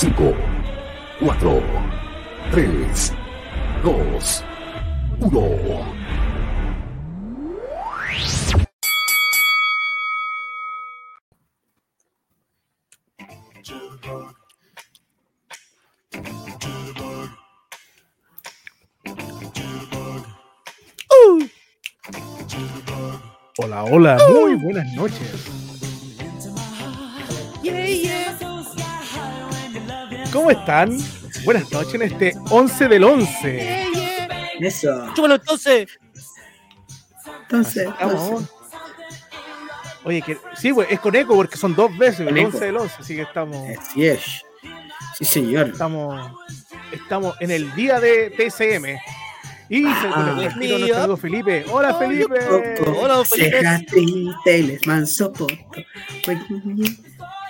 5, 4, 3, 2, 1. Hola, hola, muy buenas noches. ¿Cómo están? Buenas noches en este 11 del 11. Eso. Chúpalo entonces. Entonces, entonces. Oye, que, sí, güey, es con eco porque son dos veces, el Con eco. 11 del 11, así que estamos, Así es. Sí, señor. estamos, estamos en el día de TSM. Y se Ah. respira nuestro amigo Felipe. Hola, Felipe. Hola, Felipe. ceja triste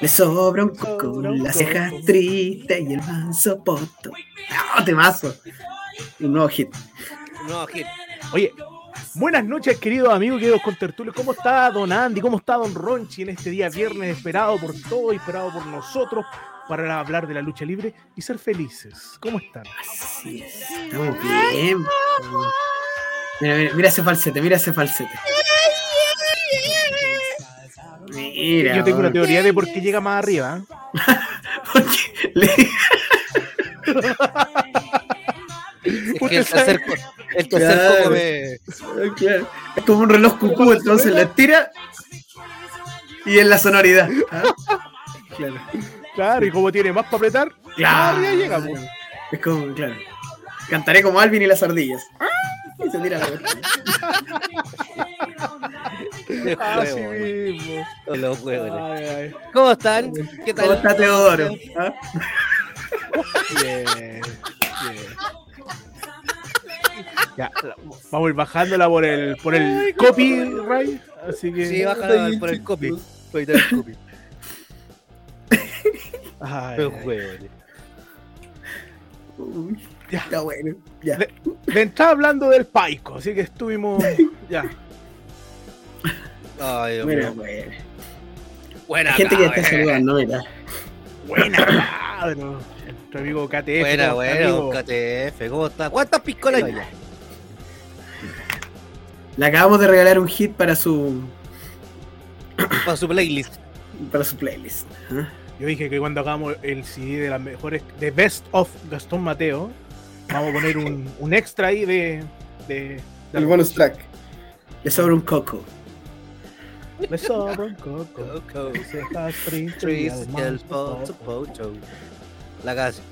Le sobra un coco, Sobra un la coco. ceja triste y el manso poto. ¡Ah, temazo! Un nuevo hit. No, Gil. Oye, buenas noches, queridos amigos, queridos contertulios. ¿Cómo está Don Andy? ¿Cómo está Don Ronchi en este día viernes esperado por todos, esperado por nosotros para hablar de la lucha libre y ser felices? ¿Cómo están? Así es. Estamos bien. Mira, mira, mira ese falsete, mira ese falsete. Mira. Yo tengo una teoría de por qué llega más arriba. ¿eh? Porque le- Es que el tercer, el tercer Claro. Claro. Es como un reloj cucú, entonces la tira y en la sonoridad. ¿ah? Claro. Claro, y como tiene más para apretar, Claro. arriba llega. pues. Es como, claro. Cantaré como Alvin y las ardillas. Y se tira la Así juego, mismo. los ay. ¿Cómo están? ¿Qué tal? ¿Cómo está Teodoro? ¿Ah? Bien, bien. Ya, vamos a ir bajándola por el, por el copyright. Así que. Sí, baja por el copy. Por el copy. Ay, huevos. Uy, Ya. Está bueno. Ya. De, de entrada hablando del Paico, así que estuvimos. Ya. Ay, Dios Bueno, mío. bueno. Buena, Hay gente que está cabrón. saludando, mira. Buena, cabrón. Nuestro amigo KTF. Buena, ¿cómo está, buena, amigo? KTF. ¿Cómo está? ¿Cuántas piscolas hay? Le acabamos de regalar un hit para su Para su playlist. para su playlist. ¿ah? Yo dije que cuando hagamos el CD de las mejores, de Best of Gastón Mateo, vamos a poner un, un extra ahí de. de, de El bonus track. Le sobra un coco. Me sobra un coco. Coco. y y el pocho, pocho. La casa.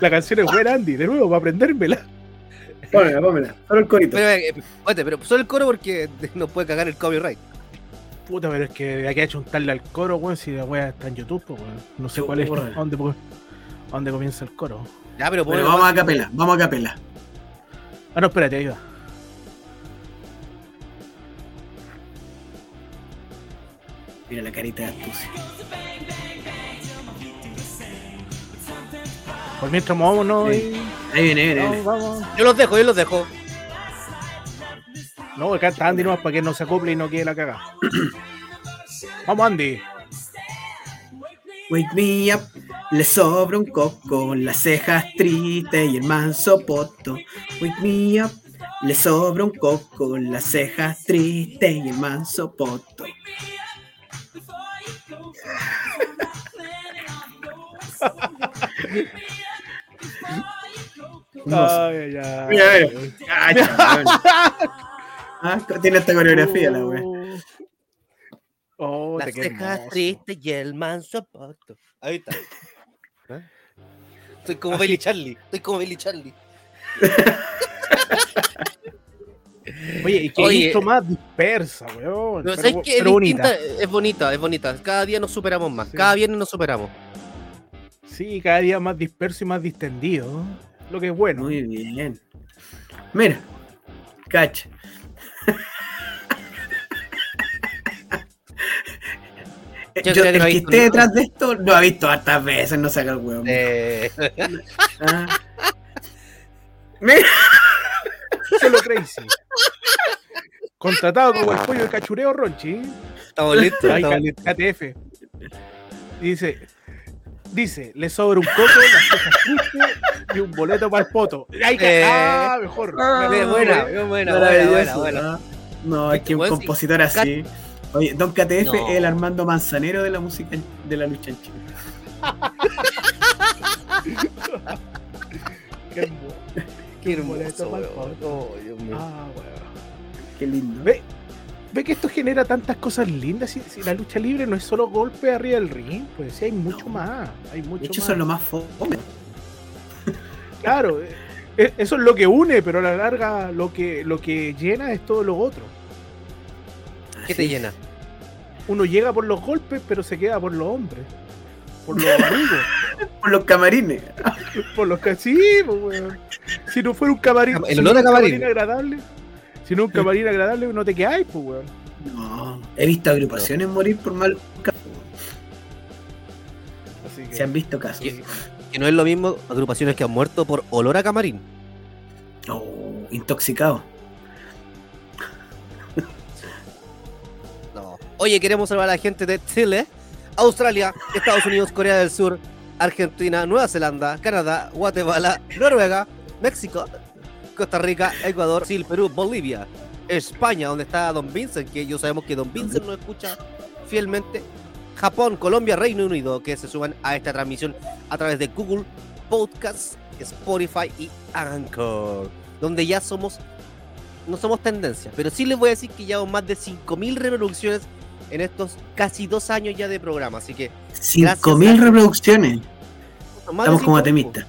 La canción es buena, Andy, de nuevo, para aprendérmela. Pónmela, pónmela. Solo el corito. Pero, eh, espérate, pero solo el coro porque no puede cagar el copyright. Puta, pero es que de aquí a hecho untarle al coro, weón, si la wea está en YouTube, weón. No sé cuál es. ¿a dónde, a dónde comienza el coro. Ya, pero ponelo vamos a capela, vamos a capela. Ah, no, espérate, ahí va. Mira la carita de astucia. Por mientras movámonos Sí. y. Ahí viene, ahí viene. ahí Vamos, viene. vamos. Yo los dejo, yo los dejo. No, acá está Andy nomás para que no se acople y no quede la cagada. vamos, Andy. Wake me up, le sobra un coco, las cejas tristes y el manso poto. Wake me up, le sobra un coco, las cejas tristes y el manso poto. Ay, ay. Mira. Ah, chaval. Ah, tiene esta coreografía la wea. Oh, Las cejas tristes y el manso poto. Ahí está. ¿Eh? Estoy como Billy Charlie. Estoy como Billy Charlie. Oye, y qué intro más dispersa, weón. Pero, bonita. Distinta- Es bonita, es bonita. Cada día nos superamos más. Sí. Cada viernes nos superamos. Sí, cada día más disperso y más distendido. Lo que es bueno. Muy bien. Mira, cacha. Yo Yo, creo que el no ha que visto esté ni- detrás de esto lo ha visto hartas veces, no saca el huevo. Eh, Ah. Mira, Solo crazy. Contratado como el pollo de cachureo Ronchi. Estamos listos, Ahí, estamos listos. KTF. Dice, dice, le sobra un coco, las cejas tristes y un boleto para el poto. Ahí, Eh. ah, mejor. Ah, Bien, buena, buena, buena, buena, buena. No, es que un compositor así. Oye, Don KTF No. es el Armando Manzanero de la música de la lucha en Chile. Qué hermoso. Qué hermoso, weón. Oh, Dios mío. Ah, weón. Qué lindo. Ve, ve que esto genera tantas cosas lindas. Si, si la lucha libre no es solo golpe arriba del ring, pues sí, hay mucho más. Hay mucho De hecho, más. es lo más fome. Claro, eh, eh, eso es lo que une, pero a la larga lo que, lo que llena es todo lo otro. ¿Qué te llena? Uno llega por los golpes, pero se queda por los hombres. Por los amigos. Por los camarines. por los casinos, weón. Si no fuera un camarín, El si olor no a es un camarín. agradable, si no un camarín agradable, no te quedáis, pues, weón. No, he visto agrupaciones morir por mal. Así que, Se han visto casos. ¿Qué? Que no es lo mismo agrupaciones que han muerto por olor a camarín. Oh, intoxicado. No. Oye, queremos saludar a la gente de Chile, Australia, Estados Unidos, Corea del Sur, Argentina, Nueva Zelanda, Canadá, Guatemala, Noruega, México, Costa Rica, Ecuador, Brasil, Perú, Bolivia, España, donde está Don Vincent, que yo sabemos que Don Vincent nos escucha fielmente. Japón, Colombia, Reino Unido, que se suban a esta transmisión a través de Google Podcasts, Spotify y Anchor, donde ya somos, no somos tendencia, pero sí les voy a decir que llevamos más de 5.000 reproducciones en estos casi dos años ya de programa, así que 5.000 a- reproducciones. Estamos como 5.000, atemistas.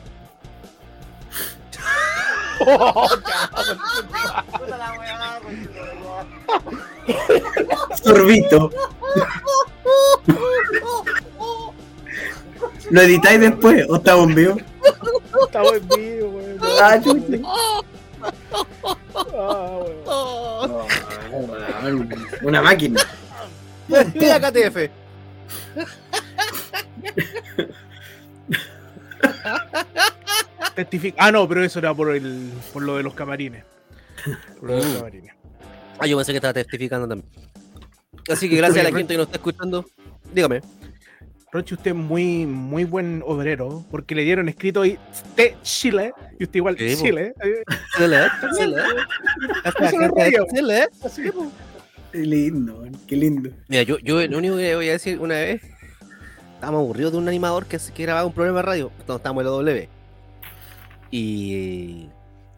Sorbito. ¿Lo editáis después o está bombeo? Estamos en vivo, weón. Ah, chucha. Ah, weón. Una máquina. KTF. Testifica. Ah, no, pero eso era por, el, por lo de los camarines. Por lo de los Mm. camarines. Ah, yo pensé que estaba testificando también. Así que gracias a la gente que nos está escuchando. Dígame. Roche, usted es muy, muy buen obrero, porque le dieron escrito ahí de Chile, y usted igual Sí, po. Chile. eh, Chile, Chile. Chile. Qué lindo, qué lindo. Mira, yo, yo lo único que voy a decir una vez, estábamos aburridos de un animador que, que grababa un programa de radio, cuando estábamos en la W. Y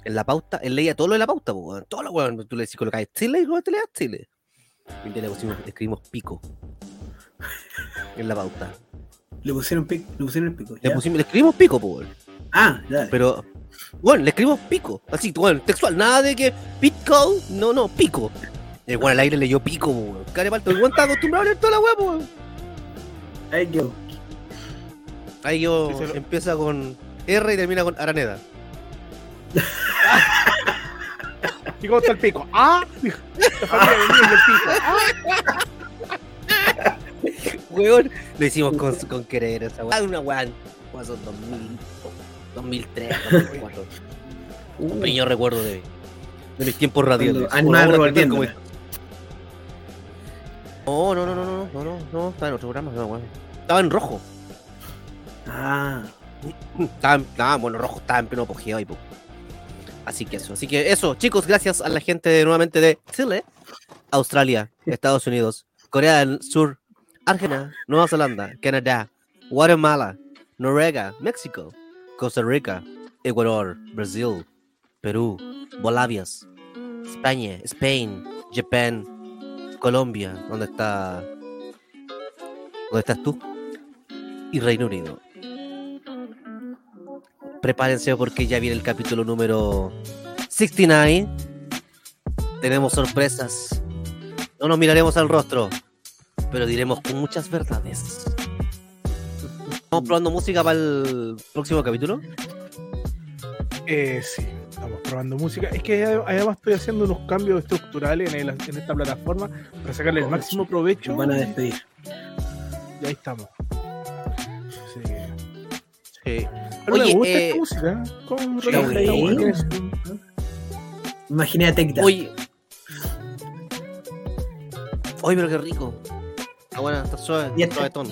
en la pauta, él leía todo lo de la pauta, weón, todo lo weón, tú le decís colocáis Chile y luego te leas Chile. Y le pusimos, le escribimos pico en la pauta. Le pusieron, pic, le pusieron el pico. Le, ¿ya? pusimos, le escribimos pico, weón. Ah, dale. Pero, bueno, le escribimos pico. Así, bueno, textual, nada de que pitco, no, no, pico. El weón al aire leyó pico, po, weón. Care palto, el weón está acostumbrado a leer toda la weá, po, Ahí yo se lo- empieza con R y termina con Araneda. ¿Y cómo está el pico? ¡Ah! La familia de niños del pico. ¡Ah! Weón, lo hicimos con, con querer esa. Ah, Una weá, weá, son 2000, 2003, 2004. Un Uh, pequeño recuerdo de, de mis tiempos radiales. Favor, revolviéndola. No, no, no, no, no, no, no, no, estaba en otro programa, no, weón. Estaba en rojo. Ah, Estaba, en- estaba, bueno, rojo estaba en pleno apogeo ahí. Así que eso, así que eso, chicos, gracias a la gente de- nuevamente de Chile, Australia, Estados Unidos, Corea del Sur, Argentina, Nueva Zelanda, Canadá, Guatemala, Noruega, México, Costa Rica, Ecuador, Brasil, Perú, Bolivia, España, Spain, Japan, Colombia, ¿dónde está? ¿Dónde estás tú? Y Reino Unido. Prepárense porque ya viene el capítulo número 69. Tenemos sorpresas. No nos miraremos al rostro, pero diremos con muchas verdades. ¿Estamos probando música para el próximo capítulo? Eh, sí, estamos probando música. Es que ade- además estoy haciendo unos cambios estructurales en, el- en esta plataforma para sacarle el máximo provecho. nos van a despedir. Y ahí estamos. Sí. Pero me Oye, gusta eh, esta música. Sí, reloj, bueno. igual tiene su- Imagínate que Oye. Oye, pero qué rico. Está buena, está suave, está este- suavetón.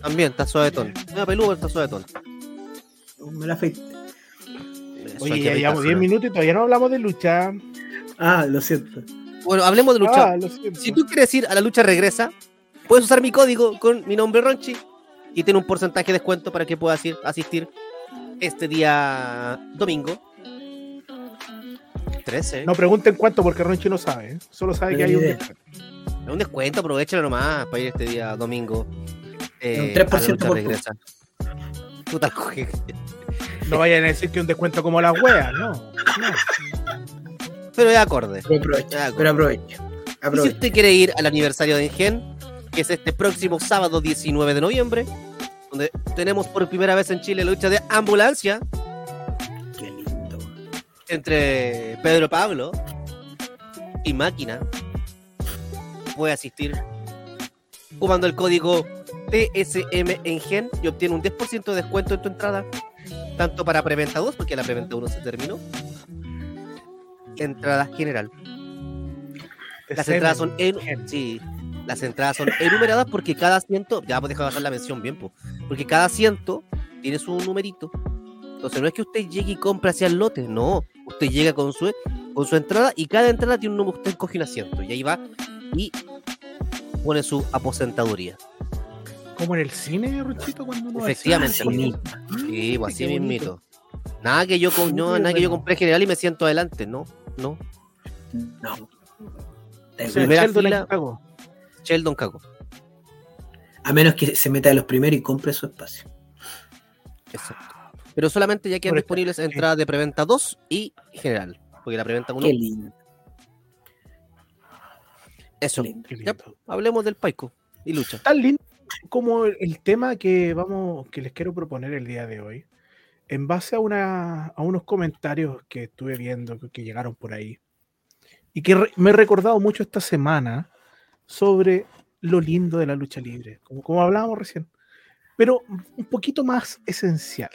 También está suavetón. Mira, peludo, pero está suavetón. Me la afeité. Oye, ya llevamos afeitárselo. 10 minutos y todavía no hablamos de lucha. Ah, lo siento. Bueno, hablemos de lucha. Ah, lo siento. Si tú quieres ir a la lucha regresa, puedes usar mi código con mi nombre Ronchi y tiene un porcentaje de descuento para que puedas ir asistir este día domingo. 13. No pregunten cuánto porque Ronchi no sabe. ¿eh? Solo sabe No que hay un descuento. Es un descuento, aprovechalo nomás para ir este día domingo. Es un eh, 3% a la lucha por regresa. Puta coge. No vayan a decir que un descuento como las weas, no. no. Pero es acorde. Pero aprovecho. Pero aprovecho. Y si usted quiere ir al aniversario de Engen, que es este próximo sábado 19 de noviembre, donde tenemos por primera vez en Chile la lucha de ambulancia Qué lindo. entre Pedro Pablo y Máquina, puede asistir usando el código TSM Engen y obtiene un 10% de descuento en tu entrada, tanto para preventa 2, porque la preventa 1 se terminó. Entrada general. Las entradas son en- Gen. sí, las entradas son enumeradas porque cada asiento, ya pues deja bajar la mención bien, po, porque cada asiento tiene su numerito. Entonces no es que usted llegue y compre hacia el lote, no, usted llega con su con su entrada y cada entrada tiene un número, usted coge un asiento y ahí va y pone su aposentaduría. Como en el cine, Ronchito, cuando uno Efectivamente. Ah, sí. Sí, pues así mismito. Nada que yo con, no, nada que yo compré general y me siento adelante, no, no. No. primera fila-. Sheldon Cago. A menos que se meta de los primeros y compre su espacio. Exacto. Pero solamente ya quedan disponibles entradas de preventa 2 y general. Porque la preventa 1. Qué lindo. Eso. lindo. Qué Ya, lindo. hablemos del Paico y lucha. Tan lindo como el, el tema que vamos, que les quiero proponer el día de hoy, en base a una, a unos comentarios que estuve viendo que, que llegaron por ahí, y que re- me he recordado mucho esta semana sobre lo lindo de la lucha libre, como, como hablábamos recién, pero un poquito más esencial,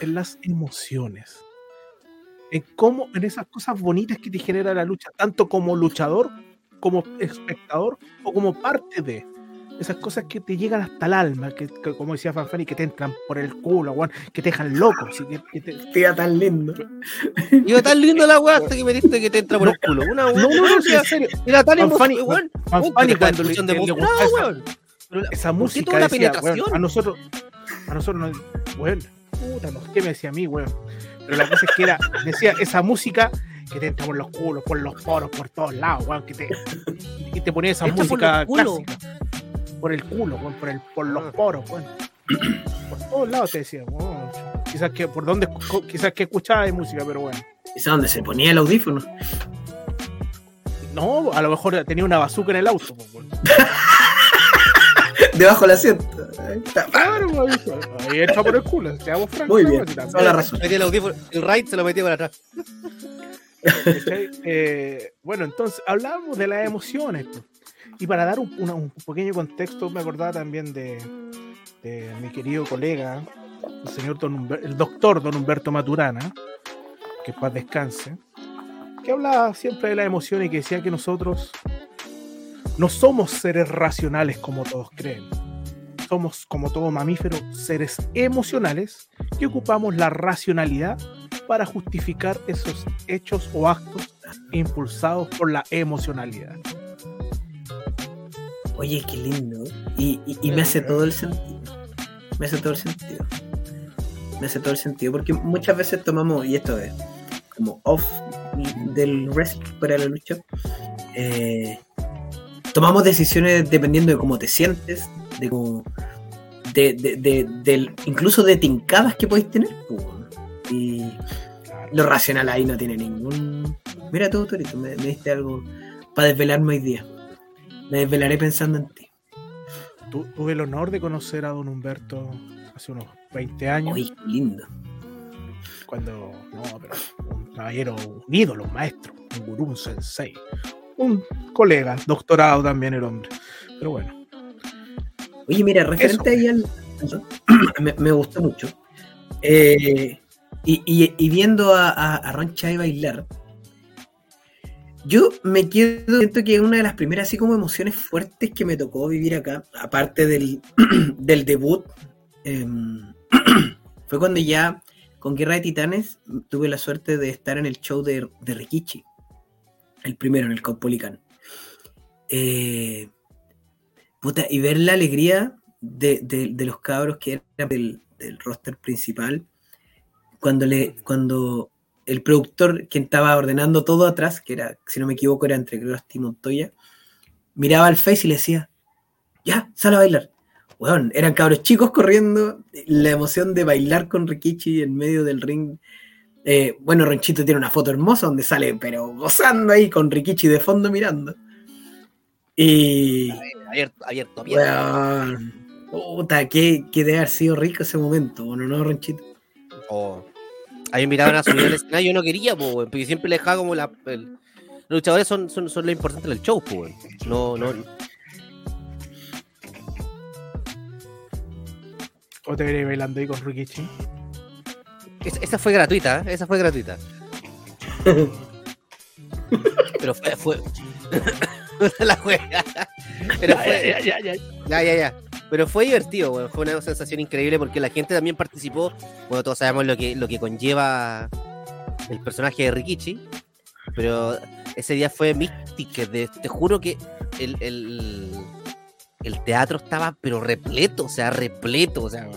en las emociones, en cómo, en esas cosas bonitas que te genera la lucha, tanto como luchador, como espectador o como parte de esas cosas que te llegan hasta el alma, que, que, como decía Fanfani, que te entran por el culo, weón, que te dejan loco, así que, que te- Tía tan lindo. Iba tan lindo la weá hasta que me diste que te entra por el culo. Una weá. No, no, no, sí, en serio. Era tan Fanfani- weón. Fanfani Weón, cuando le, de le- weón. Esa ¿por qué música toda decía, penetración? weón, a nosotros, a nosotros nos, weón, puta, no sé qué me decía a mí, weón. Pero la cosa es que era, decía, esa música que te entra por los culos, por los poros, por todos lados, weón, que te, y te ponía esa música clásica. Por el culo, por, el, por los Ah. poros, weón. Por todos lados te decía. Quizás que, por dónde, quizás que escuchaba de música, pero bueno. ¿Esa donde se ponía el audífono? No, a lo mejor tenía una bazooka en el auto, pues. Debajo del asiento. Ahí está. Claro, ahí entra por el culo, seamos francos. Muy bien, la razón. El audífono, el right se lo metía para atrás. Eh, bueno, entonces hablábamos de las emociones. pues. Y para dar un, un pequeño contexto, me acordaba también de, de mi querido colega, el señor Don Humber- el doctor Don Humberto Maturana, que paz descanse, que hablaba siempre de las emociones y que decía que nosotros no somos seres racionales como todos creen. Somos, como todo mamífero, seres emocionales que ocupamos la racionalidad para justificar esos hechos o actos impulsados por la emocionalidad. Oye, qué lindo. Y, me hace todo el sentido. Me hace todo el sentido. Me hace todo el sentido. Porque muchas veces tomamos, y esto es como off del wrestling para la lucha, eh, tomamos decisiones dependiendo de cómo te sientes, de cómo. De, de- de- del- incluso de tincadas que podéis tener. Y lo racional ahí no tiene ningún. Mira tú, Torito, me, me diste algo para desvelarme hoy día. Me desvelaré pensando en ti. Tu- tuve el honor de conocer a don Humberto hace unos 20 años, Uy, lindo. cuando, no, pero un caballero, un ídolo, un maestro, un gurú, un sensei, un colega, doctorado también el hombre. Pero bueno, Oye, mira, referente ahí al. me, me gustó mucho. Eh, y, y- y viendo a, a, a Ron Chai bailar, Yo me quedo, siento que una de las primeras así como emociones fuertes que me tocó vivir acá, aparte del, del debut, em, fue cuando ya con Guerra de Titanes tuve la suerte de estar en el show de, de Rikichi, el primero en el Caupolicán. Eh, puta, y ver la alegría de, de- los cabros que eran del, del roster principal, cuando, le, cuando el productor, quien estaba ordenando todo atrás, que era, si no me equivoco, era entre Krusty y Montoya, miraba al Face y le decía, ya, sal a bailar. Weón, eran cabros chicos corriendo, la emoción de bailar con Rikichi en medio del ring. Eh, bueno, Ronchito tiene una foto hermosa donde sale, pero gozando ahí con Rikichi de fondo mirando. Y, Abierto, abierto, abierto. weón, puta, que, que debe haber sido rico ese momento, bueno, ¿no, Ronchito? Oh. A mí me miraban a subir al escenario, yo no quería, po, weón, porque siempre le dejaba como la. el- Los luchadores son, son, son lo importante del show, po, weón. No, no. ¿O te veré bailando ahí con Rikichi? es- esa fue gratuita, ¿eh? esa fue gratuita. Pero fue. fue... la juega. Pero fue. Ya, ya, ya, ya. Ya, ya, ya. Pero fue divertido. Fue una sensación increíble porque la gente también participó. Bueno, todos sabemos lo que, lo que conlleva el personaje de Rikichi. Pero ese día fue místico. de- te juro que el, el, el teatro estaba, pero repleto, o sea, repleto. O sea,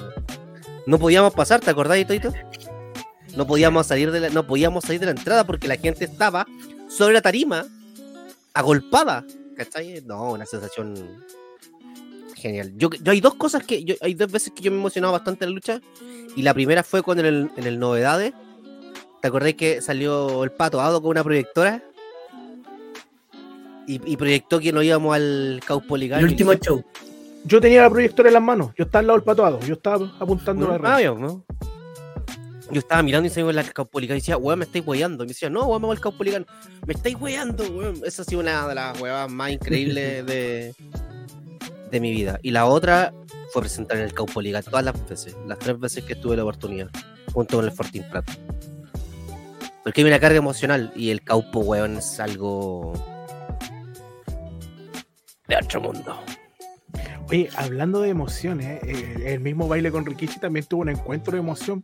no podíamos pasar, ¿te acordás, Toito? No podíamos salir de la, no podíamos salir de la entrada porque la gente estaba sobre la tarima, agolpada. ¿Cachai? No, una sensación genial. Yo, yo hay dos cosas que. Yo, hay dos veces que yo me he emocionado bastante en la lucha. Y la primera fue cuando en el, en el Novedades. ¿Te acordás que salió el pato Ado con una proyectora? Y, y proyectó que no íbamos al Caupolicán. El último show. Yo tenía la proyectora en las manos. Yo estaba al lado del patuado. Yo estaba apuntando la Ah, red. yo, ¿no? Yo estaba mirando y se iba al Caupolicán y decía, weón, me estáis weyando. Y me decía, no, weón, vamos al Caupolicán. Me estáis weyando, weón. Esa ha sido una de las weas más increíbles de, de mi vida. Y la otra fue presentar en el Caupolicán todas las veces. Las tres veces que tuve la oportunidad. Junto con el Fortín Prat. Porque hay una carga emocional y el Caupo, weón, es algo de otro mundo. Oye, hablando de emociones, eh, el mismo baile con Rikichi también tuvo un encuentro de emoción.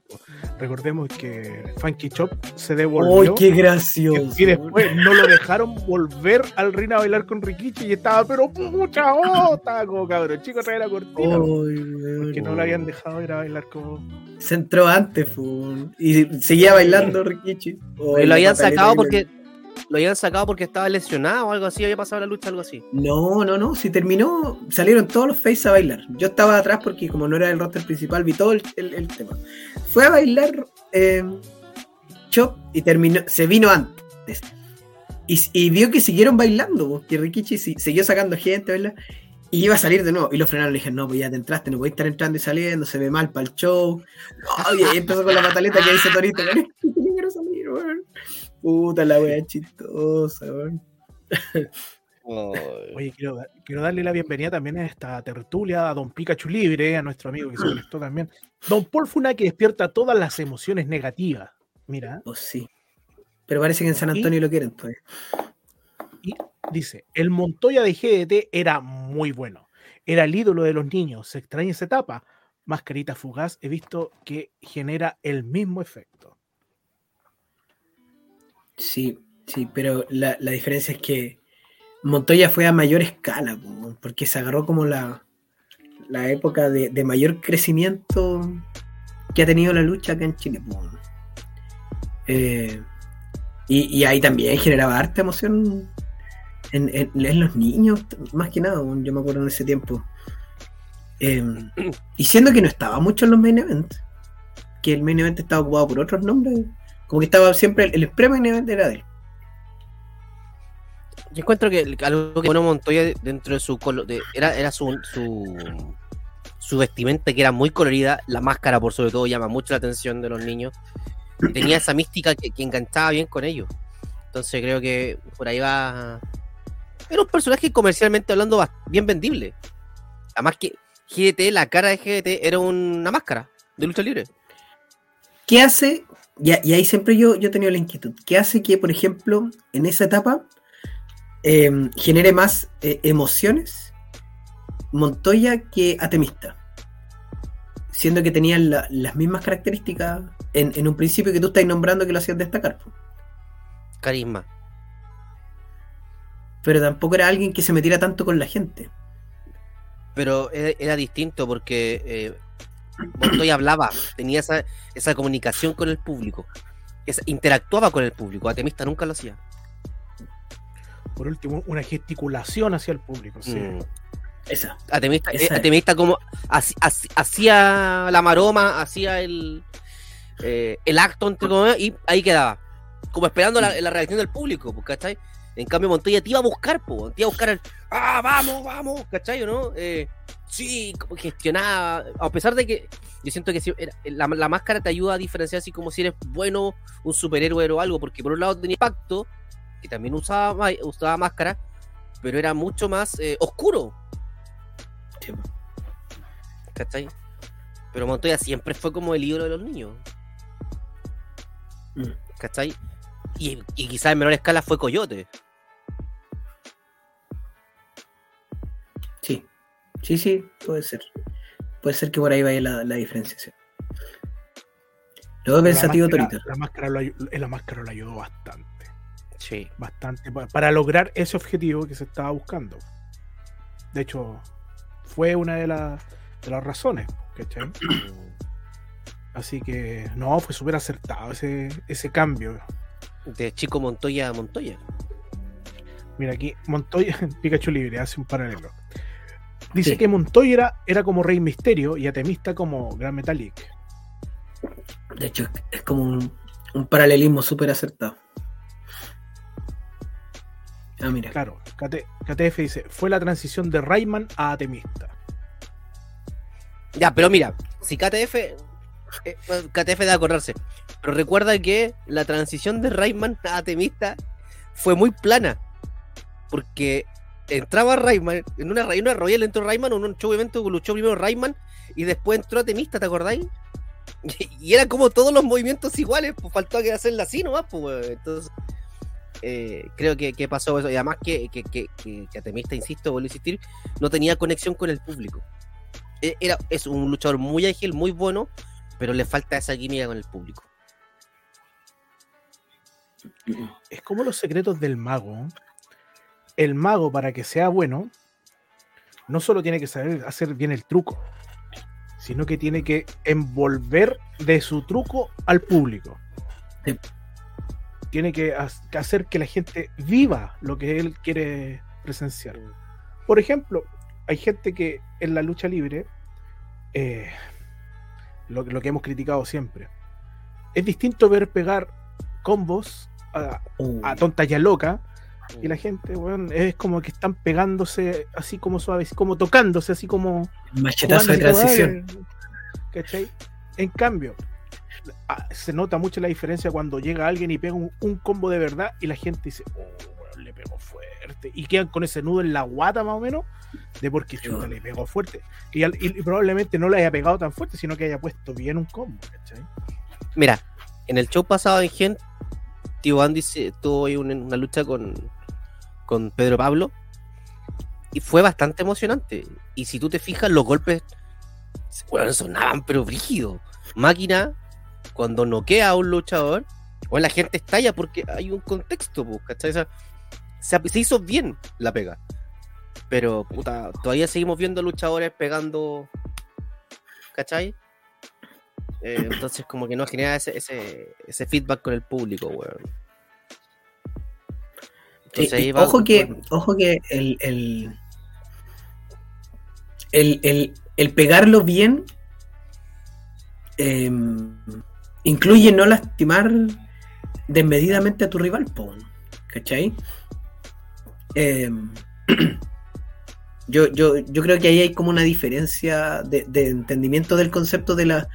Recordemos que Funky Chop se devolvió. ¡Ay, qué gracioso! Y después no lo dejaron volver al ring a bailar con Rikichi y estaba, pero pucha, oh, estaba como cabrón, chico, trae la cortina. Ay, weón. que no lo habían dejado ir a bailar como. Se entró antes, fu, y seguía bailando Rikichi. Y Ay, lo habían sacado que porque. Lo habían sacado porque estaba lesionado o algo así, había pasado la lucha, algo así. No, no, no. Si terminó, salieron todos los face a bailar. Yo estaba atrás porque, como no era el roster principal, vi todo el, el- tema. Fue a bailar eh, Chop y terminó, se vino antes. Y, y vio que siguieron bailando, po, que Rikichi si- siguió sacando gente, ¿verdad? Y iba a salir de nuevo. Y los frenaron le dijeron, no, pues ya te entraste, no podés estar entrando y saliendo, se ve mal para el show. No, y empezó con la pataleta que dice Torito, "Pero es que yo quiero salir, weón". Puta la wea chistosa, weón. Oye, quiero, dar- quiero darle la bienvenida también a esta tertulia, a Don Pikachu Libre, a nuestro amigo que se conectó también. Don Paul Funa que despierta todas las emociones negativas. Mira, Pues sí. Pero parece que en San Antonio lo quieren todavía. dice, el Montoya de GDT era muy bueno. Era el ídolo de los niños. Se extraña esa etapa. Mascarita fugaz, he visto que genera el mismo efecto. Sí, sí, pero la, la diferencia es que Montoya fue a mayor escala, po, porque se agarró como la, la época de, de mayor crecimiento que ha tenido la lucha acá en Chile. Eh, y, y ahí también generaba harta emoción en, en- en los niños, más que nada, yo me acuerdo en ese tiempo. Eh, y siendo que no estaba mucho en los main events, que el main event estaba ocupado por otros nombres, como que estaba siempre el, el event era de él. Yo encuentro que el- algo que bueno Montoya de- dentro de su colo- de- era, era su, su su vestimenta que era muy colorida, la máscara por sobre todo llama mucho la atención de los niños. Tenía esa mística que, que enganchaba bien con ellos. Entonces creo que por ahí va. Era un personaje comercialmente hablando bien vendible. Además que GDT, la cara de GDT era una máscara de lucha libre. ¿Qué hace? Y, y ahí siempre yo, yo he tenido la inquietud. ¿Qué hace que, por ejemplo, en esa etapa eh, genere más eh, emociones Montoya que Atemista. Siendo que tenían la- las mismas características en, en un principio que tú estás nombrando que lo hacían destacar. Carisma. Pero tampoco era alguien que se metiera tanto con la gente. Pero era, era distinto porque eh, Montoya hablaba, tenía esa, esa comunicación con el público, esa- interactuaba con el público. Atemista nunca lo hacía. Por último, una gesticulación hacia el público. sí. Mm. Esa. Atemista, eh, Esa- Atemista como hacía la maroma, hacía el, eh, el acto entre comillas, y ahí quedaba. Como esperando la, la reacción del público, pues, ¿cachai? En cambio, Montoya te iba a buscar, pues, te iba a buscar el ¡Ah, vamos, vamos! ¿Cachai o no? Eh, sí, como gestionaba. A pesar de que yo siento que era- la, la máscara te ayuda a diferenciar así como si eres bueno, un superhéroe o algo, porque por un lado tenía impacto, que también usaba, usaba máscara, pero era mucho más eh, oscuro. ¿Cachai? Pero Montoya siempre fue como el ídolo de los niños. Mm. ¿Cachai? Y, y quizás en menor escala fue Coyote. Sí, sí, puede ser. Puede ser que por ahí vaya la, la diferenciación. Luego La pensativo máscara- Torito. La máscara, lo, eh, la máscara lo ayudó bastante. Sí. Bastante pa- para lograr ese objetivo que se estaba buscando. De hecho, fue una de, las de las razones. ¿cachai? Así que, no, fue súper acertado ese, ese cambio. De Chico Montoya a Montoya. Mira aquí, Montoya, Pikachu Libre, hace un paralelo. Dice Sí. que Montoya era, era como Rey Misterio y Atemista como Gran Metallic. De hecho, es- como un, un paralelismo súper acertado. Ah, mira. Claro, KT KTF dice, fue la transición de Rayman a Atemista. Ya, pero mira, si KTF. eh, KTF debe acordarse. Pero recuerda que la transición de Rayman a Atemista fue muy plana. Porque entraba Rayman, en una, en una Royal entró Rayman, en un show evento luchó primero Rayman y después entró Atemista, ¿te acordáis? Y, y era como todos los movimientos iguales, pues faltó que hacerla así nomás, pues. Entonces, eh, creo que, que pasó eso. Y además que, que, que, que- Atemista, insisto, vuelvo a insistir, no tenía conexión con el público. E- Era, es un luchador muy ágil, muy bueno, pero le falta esa química con el público. Es como los secretos del mago. El mago, para que sea bueno, no solo tiene que saber hacer bien el truco, sino que tiene que envolver de su truco al público. Sí. Tiene que ha- que hacer que la gente viva lo que él quiere presenciar. Por ejemplo, hay gente que en la lucha libre, eh, lo, lo que hemos criticado siempre, es distinto ver pegar combos a, a tonta y a loca, y la gente, weón, es como que están pegándose así como suave, así como tocándose, así como. machetazo de transición. ¿cachai? En cambio, ah, se nota mucho la diferencia cuando llega alguien y pega un, un combo de verdad y la gente dice, oh, weón, le pegó fuerte. Y quedan con ese nudo en la guata más o menos, de porque chuta, le pegó fuerte. Y, al- y probablemente no le haya pegado tan fuerte, sino que haya puesto bien un combo, ¿cachai? Mira, en el show pasado en Gen, Tío Andy se- tuvo ahí una, una lucha con, con Pedro Pablo y fue bastante emocionante. Y si tú te fijas, los golpes bueno, sonaban pero brígidos. Máquina, cuando noquea a un luchador, o la gente estalla porque hay un contexto, pues, ¿cachai? Se hizo bien la pega. Pero, puta, todavía seguimos viendo luchadores pegando, ¿cachai? Eh, entonces, como que no genera ese, ese, ese feedback con el público, weón. Entonces, y va- ojo que, ojo que el, el, el, el- el pegarlo bien eh, incluye no lastimar desmedidamente a tu rival, po, ¿cachai? Eh, yo, yo, yo creo que ahí hay como una diferencia de, de entendimiento del concepto de, la,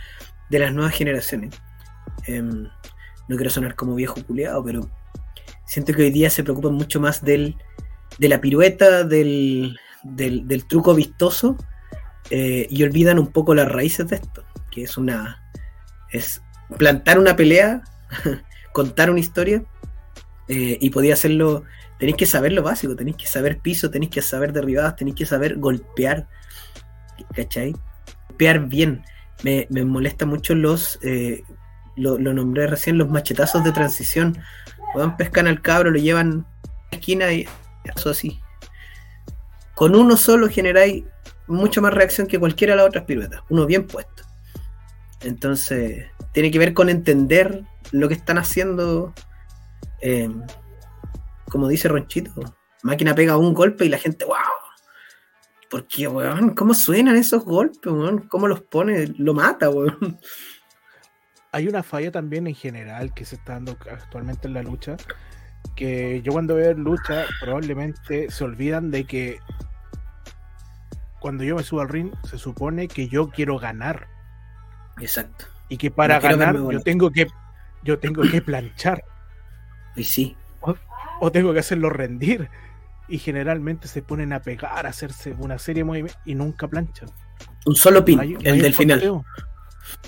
de las nuevas generaciones. Eh, no quiero sonar como viejo culiado, pero siento que hoy día se preocupan mucho más del, de la pirueta, del, del, truco vistoso, eh, y olvidan un poco las raíces de esto, que es una es plantar una pelea, contar una historia eh, y podía hacerlo. Tenéis que saber lo básico, tenéis que saber piso, tenéis que saber derribadas, tenéis que saber golpear. ¿Cachai? Golpear bien. Me, me molesta mucho los. eh, lo nombré recién, los machetazos de transición. Weón, pescan al cabro, lo llevan a la esquina y eso así. Con uno solo generáis mucha más reacción que cualquiera de las otras piruetas. Uno bien puesto. Entonces, tiene que ver con entender lo que están haciendo. eh, como dice Ronchito, máquina pega un golpe y la gente, wow. Porque, weón, ¿cómo suenan esos golpes, weón? ¿Cómo los pone? Lo mata, weón. Hay una falla también en general que se está dando actualmente en la lucha. Que yo cuando veo lucha, probablemente se olvidan de que cuando yo me subo al ring, se supone que yo quiero ganar. Exacto. Y que para No ganar yo tengo que yo tengo que planchar Y sí. o tengo que hacerlo rendir. Y generalmente se ponen a pegar, a hacerse una serie de movimientos y nunca planchan. Un solo pin, No hay- no el del final.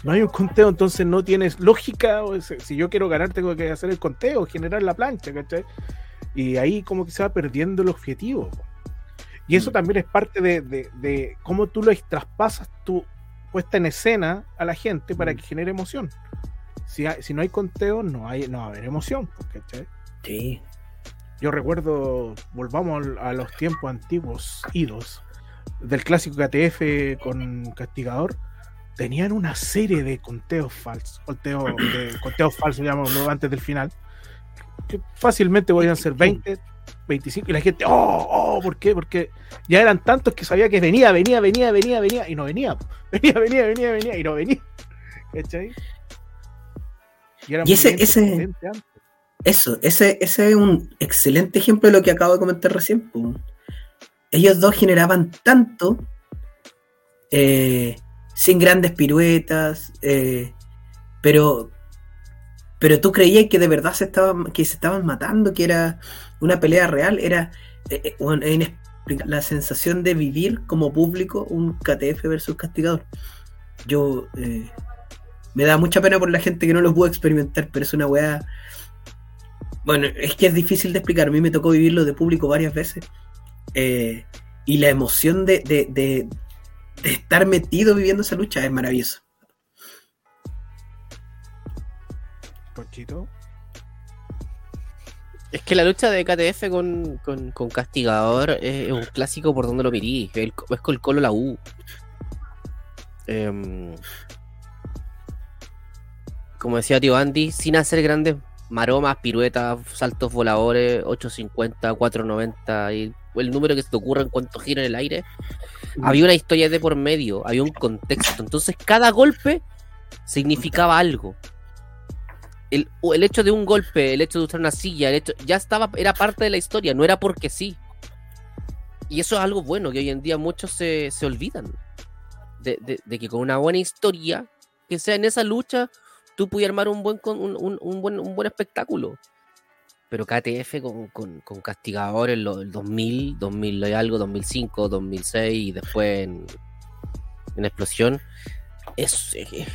No hay un conteo, entonces no tienes lógica. o sea, Si yo quiero ganar, tengo que hacer el conteo, generar la plancha, ¿cachai? Y ahí como que se va perdiendo el objetivo. Y eso Mm. también es parte de, de- de cómo tú lo traspasas tu puesta en escena a la gente para Mm. que genere emoción. Si, hay- si no hay conteo, no, hay, no va a haber emoción. ¿cachai? Sí. Yo recuerdo, volvamos a los tiempos antiguos, idos, del clásico KTF con Castigador, tenían una serie de conteos falsos, conteo, de conteos falsos, llamémoslo, antes del final, que fácilmente podían ser 20, 25, y la gente, oh, oh, ¿por qué? Porque ya eran tantos que sabía que venía, venía, venía, venía, venía, y no venía, venía, venía, venía, venía, y no venía. ¿Cachai? eran Y ese- ese-. Eso, ese, ese es un excelente ejemplo de lo que acabo de comentar recién. Ellos dos generaban tanto eh, sin grandes piruetas, eh, pero, pero tú creías que de verdad se estaban, que se estaban matando, que era una pelea real, era eh, eh, la sensación de vivir como público un KTF versus castigador. Yo me da mucha pena por la gente que no lo pudo experimentar, pero es una weá. Bueno, es que es difícil de explicar. A mí me tocó vivirlo de público varias veces. Y la emoción de- de- de estar metido viviendo esa lucha es maravillosa. Conchito. Es que la lucha de KTF con, con, con Castigador es, un clásico por donde lo mirí. El, es con el Colo la U. Em, como decía tío Andy, sin hacer grandes maromas, piruetas, saltos voladores, 850, 490 y el número que se te ocurra en cuanto gira en el aire. Había una historia de por medio, había un contexto. Entonces cada golpe significaba algo. El, el hecho de un golpe, el hecho de usar una silla, el hecho, ya estaba, era parte de la historia, no era porque sí. Y eso es algo bueno que hoy en día muchos se, se olvidan. De, de- de que con una buena historia, que sea en esa lucha, tú pudieras armar un buen, un, un- un buen, un buen espectáculo. Pero KTF con, con, con Castigador en el 2000, 2000 y algo, 2005, 2006 y después en, en Explosión, es, es,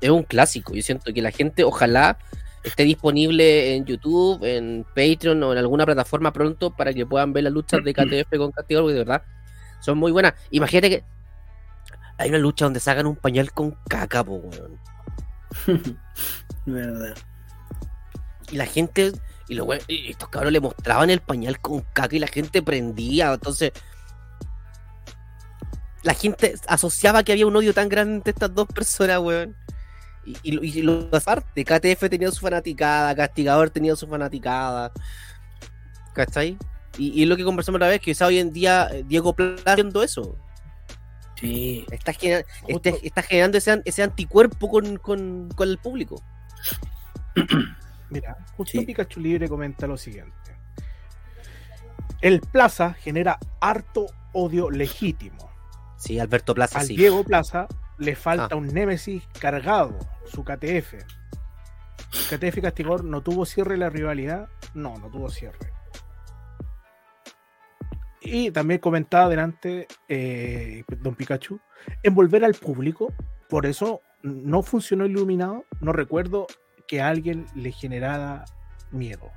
es un clásico. Yo siento que la gente, ojalá esté disponible en YouTube, en Patreon o en alguna plataforma pronto para que puedan ver las luchas de KTF con Castigador, porque de verdad son muy buenas. Imagínate que hay una lucha donde sacan un pañal con caca, po, weón. verdad. Y la gente, y, estos cabros le mostraban el pañal con caca y la gente prendía. Entonces, la gente asociaba que había un odio tan grande entre estas dos personas, weón. Y, y, y lo aparte, KTF tenía su fanaticada, Castigador tenía su fanaticada. ¿Cachai? Y, y lo que conversamos la vez, que quizá hoy en día eh, Diego Plata haciendo eso. Sí. Está, genera- Justo- este- está generando ese, an- ese anticuerpo con, con- con el público. Mira, justo Sí. Pikachu Libre comenta lo siguiente. El Plaza genera harto odio legítimo. Sí, Alberto Plaza, Al sí. Diego Plaza le falta Ah. un Némesis cargado, su KTF. KTF Castigador no tuvo cierre la rivalidad. No, no tuvo cierre. Y también comentaba adelante eh, Don Pikachu, envolver al público, por eso no funcionó iluminado, no recuerdo que a alguien le generara miedo.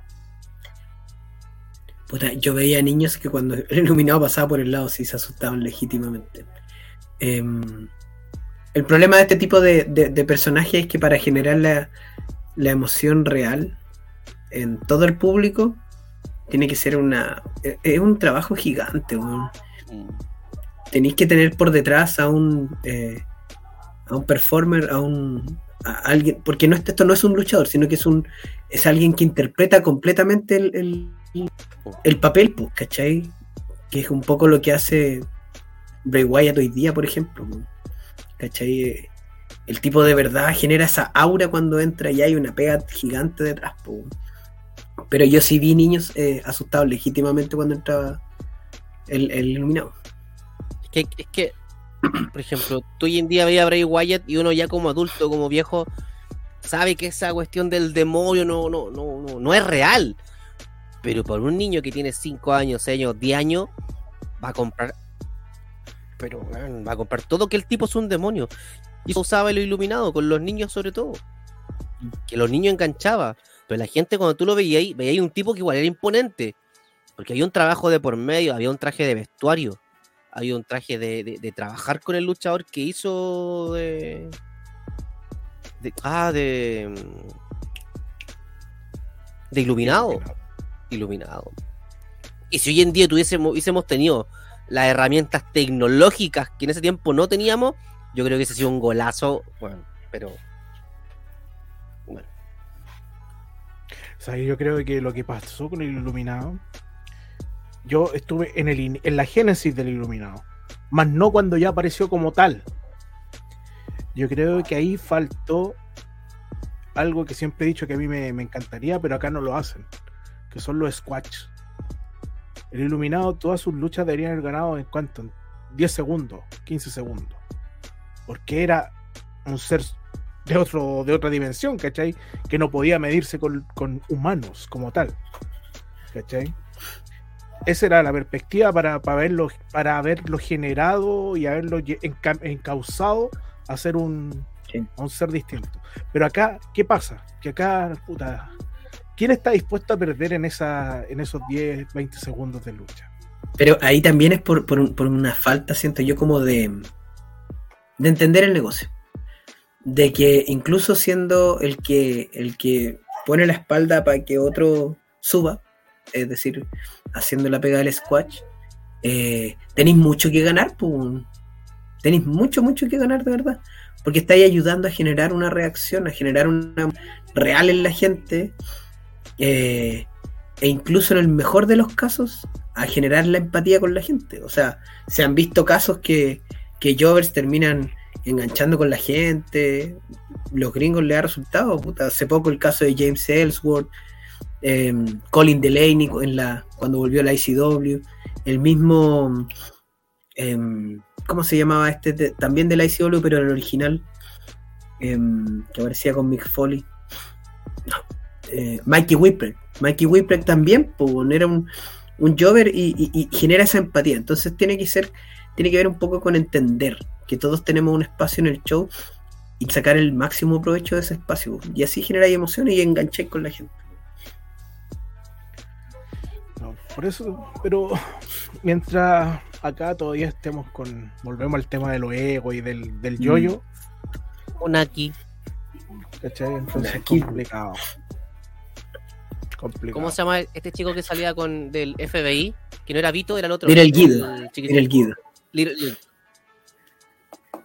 Puta, yo veía niños que cuando el iluminado pasaba por el lado sí se asustaban legítimamente. Em, el problema de este tipo de, personajes es que para generar la emoción real en todo el público tiene que ser una. Es es un trabajo gigante, weón. Mm. Tenéis que tener por detrás a un. eh, a un performer, a un. a alguien. Porque no, es- esto no es un luchador, sino que es un. es alguien que interpreta completamente el, el, el papel, pues, ¿cachai? Que es un poco lo que hace Bray Wyatt hoy día, por ejemplo. ¿Cachai? El tipo de verdad genera esa aura cuando entra y hay una pega gigante detrás. pues. Pero yo sí vi niños eh, asustados legítimamente cuando entraba el, iluminado. Es que, es que, por ejemplo, tú hoy en día veías a Bray Wyatt y uno ya como adulto, como viejo, sabe que esa cuestión del demonio no, no, no, no, no es real. Pero para un niño que tiene 5 años, 6 años, 10 años, va a comprar. Pero va a comprar todo que el tipo es un demonio. Y usaba lo iluminado, con los niños sobre todo. Que los niños enganchaba. Pero la gente cuando tú lo veías, veías un tipo que igual era imponente. Porque había un trabajo de por medio, había un traje de vestuario había un traje de, de- de trabajar con el luchador que hizo de. de- ah, de. de iluminado. Iluminado. Y si hoy en día tuviésemos hubiésemos tenido las herramientas tecnológicas que en ese tiempo no teníamos, yo creo que ese ha sido un golazo. Bueno, pero. O sea, yo creo que lo que pasó con el iluminado, yo estuve en, la génesis del iluminado, más no cuando ya apareció como tal. Yo creo que ahí faltó algo que siempre he dicho que a mí me, encantaría, pero acá no lo hacen, que son los squash. El iluminado, todas sus luchas deberían haber ganado en cuánto, en 10 segundos, 15 segundos. Porque era un ser de, otro, de otra dimensión, ¿cachai? que no podía medirse con, con humanos como tal. ¿Cachai? Esa era la perspectiva para, para, verlo, para haberlo generado y haberlo enca- encauzado a ser un, Sí. a un ser distinto. Pero acá, ¿qué pasa? Que acá, puta, ¿quién está dispuesto a perder en, esa, en esos 10, 20 segundos de lucha? Pero ahí también es por, por un- por una falta, siento yo, como de, de entender el negocio. De que incluso siendo el que, el que pone la espalda para que otro suba, es decir, haciendo la pega del squash, eh, tenéis mucho que ganar, pues. Tenéis mucho, mucho que ganar de verdad. Porque estáis ayudando a generar una reacción, a generar una real en la gente. eh, e incluso en el mejor de los casos, a generar la empatía con la gente. O sea, se han visto casos que, que Jovers terminan enganchando con la gente, los gringos le ha resultado. Puta, hace poco el caso de James Ellsworth, eh, Colin Delaney en la, cuando volvió a la ICW, el mismo, eh, ¿cómo se llamaba este? También de la ICW, pero el original, eh, que aparecía con Mick Foley. No, eh, Mikey Whipwreck. Mikey Whipwreck también, pues, era un, un Jover y, y- y genera esa empatía. Entonces tiene que ser, tiene que ver un poco con entender que todos tenemos un espacio en el show y sacar el máximo provecho de ese espacio. Y así generáis emociones y engancháis con la gente. No, por eso, pero mientras acá todavía estemos con. Volvemos al tema de los egos y del, del yoyo, Unaki. ¿cachai? Entonces Aquí. complicado. Complicado. ¿Cómo se llama este chico que salía con del FBI? Que no era Vito, era el otro. Era el Guido. Era el Guido.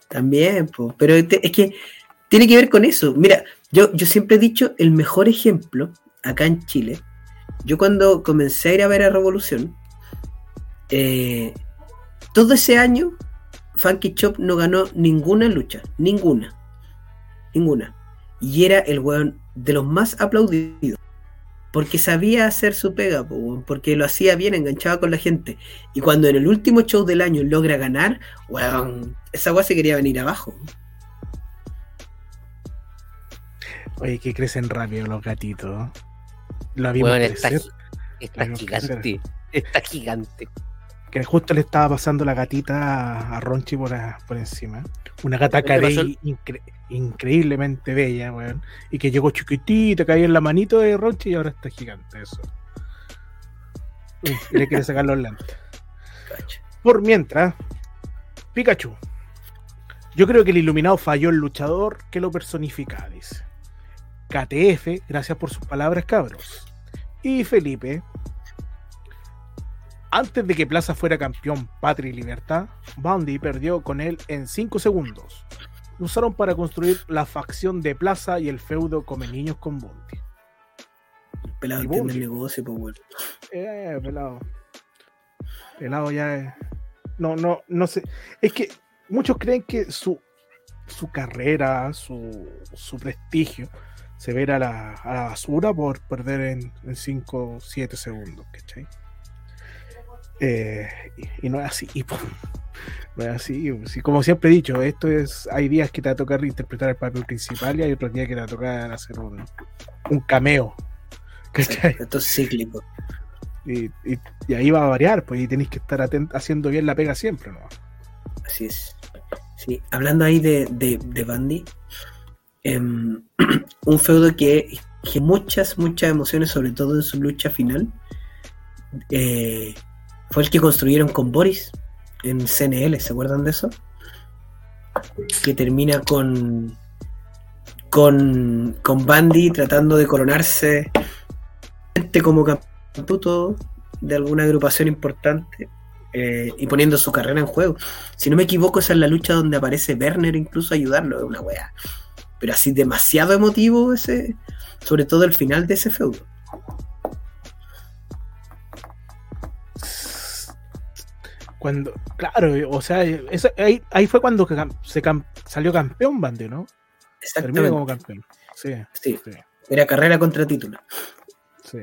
También. Pero es que tiene que ver con eso. Mira, yo, yo siempre he dicho el mejor ejemplo acá en Chile. Yo cuando comencé a ir a ver a Revolución, eh, todo ese año, Funky Chop no ganó ninguna lucha. Ninguna. Ninguna. Y era el weón de los más aplaudidos. Porque sabía hacer su pega, porque lo hacía bien, enganchaba con la gente. Y cuando en el último show del año logra ganar, weón, esa weá se quería venir abajo. Oye, que crecen rápido los gatitos. Lo vimos Weón, está, crecer, gigante. Está gigante. Que justo le estaba pasando la gatita a, Ronchi por, a- por encima. Una gata carey incre- increíblemente bella, weón. Y que llegó chiquitita, caía en la manito de Ronchi y ahora está gigante eso. Uy, le quiere sacar los lentes. Por mientras, Pikachu. Yo creo que el iluminado falló el luchador que lo personifica, dice. KTF, gracias por sus palabras, cabros. Y Felipe, antes de que Plaza fuera campeón Patria y Libertad, Bundy perdió con él en 5 segundos. Lo usaron para construir la facción de Plaza y el feudo Come Niños con Bundy. Pelado Y entiende el negocio, pues bueno. Eh, pelado. Pelado ya es. No, no, no sé. Es que muchos creen que su, su carrera, su, su prestigio, se verá a la, a la basura por perder en 5 o 7 segundos, ¿cachai? Eh, y, y no es así, y, no es así. sí, como siempre he dicho, esto es. Hay días que te va a tocar interpretar el papel principal y hay otros días que te va a tocar hacer un, un cameo. ¿Cachai? Esto es cíclico. Y, y- y ahí va a variar, pues y tenéis que estar haciendo bien la pega siempre, ¿no? Así es. Sí, hablando ahí de, de, de Bandy, em, un feudo que, que muchas, muchas emociones, sobre todo en su lucha final, eh, fue el que construyeron con Boris en CNL, ¿se acuerdan de eso? Que termina con con, con Bandy tratando de coronarse como campeón de alguna agrupación importante eh, y poniendo su carrera en juego. Si no me equivoco, esa es la lucha donde aparece Werner incluso a ayudarlo, es una wea. Pero así demasiado emotivo ese, sobre todo el final de ese feudo. Cuando, claro, o sea, eso- ahí, ahí fue cuando se cam- salió campeón Bande, ¿no? Termina como campeón. Sí, Sí, sí, era carrera contra título. sí.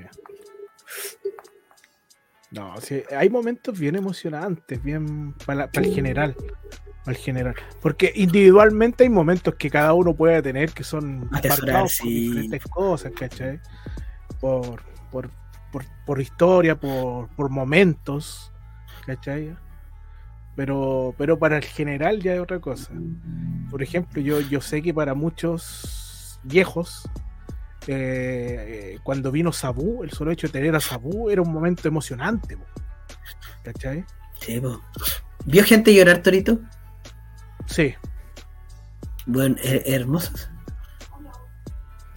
No, sí, hay momentos bien emocionantes, bien para, para el general. Para el general. Porque individualmente hay momentos que cada uno puede tener que son marcados por sí. diferentes cosas, ¿cachai? Por, por, por, por historia, por, por momentos, ¿cachai? Pero, pero para el general ya es otra cosa. Por ejemplo, yo, yo sé que para muchos viejos, eh, eh, cuando vino Sabu, el solo hecho de tener a Sabu era un momento emocionante, po. ¿cachai? Sí, po. ¿Vio gente llorar, Torito? Sí, Bueno, her- hermosas.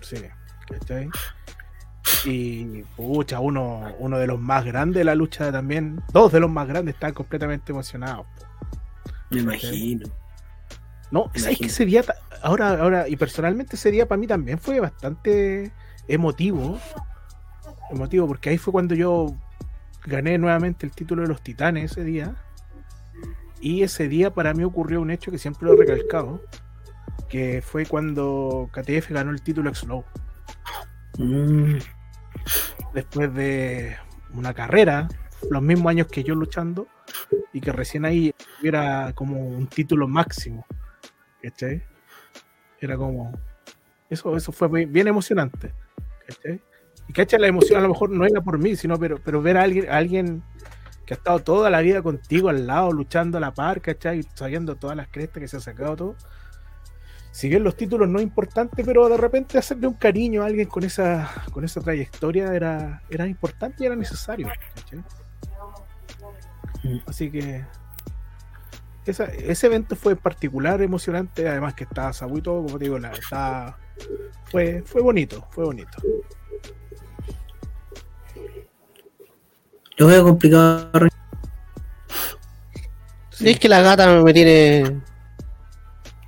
sí, ¿cachai? Y pucha, uno, uno de los más grandes de la lucha también, dos de los más grandes están completamente emocionados. Me imagino. No, ¿sabes Imagino. que ese día, ta- ahora, ahora, y personalmente ese día para mí también fue bastante emotivo. Emotivo, porque ahí fue cuando yo gané nuevamente el título de los titanes ese día. Y ese día para mí ocurrió un hecho que siempre lo he recalcado, que fue cuando KTF ganó el título X-Low. Mm, Después de una carrera, los mismos años que yo luchando, y que recién ahí hubiera como un título máximo. ¿Cachai? Era como. Eso, eso fue bien emocionante. ¿Cachai? Y cachai, la emoción a lo mejor no era por mí, sino pero, pero ver a alguien, alguien que ha estado toda la vida contigo al lado, luchando a la par, ¿cachai? Sabiendo todas las crestas que se ha sacado todo. Si bien los títulos no es importante, pero de repente hacerle un cariño a alguien con esa, con esa trayectoria era, era importante y era necesario. Mm. Así que esa- ese evento fue en particular emocionante, además que estaba Sabu y todo, como te digo, la, estaba- fue, fue bonito, fue bonito. Lo veo complicado. Sí, Es que la gata me tiene.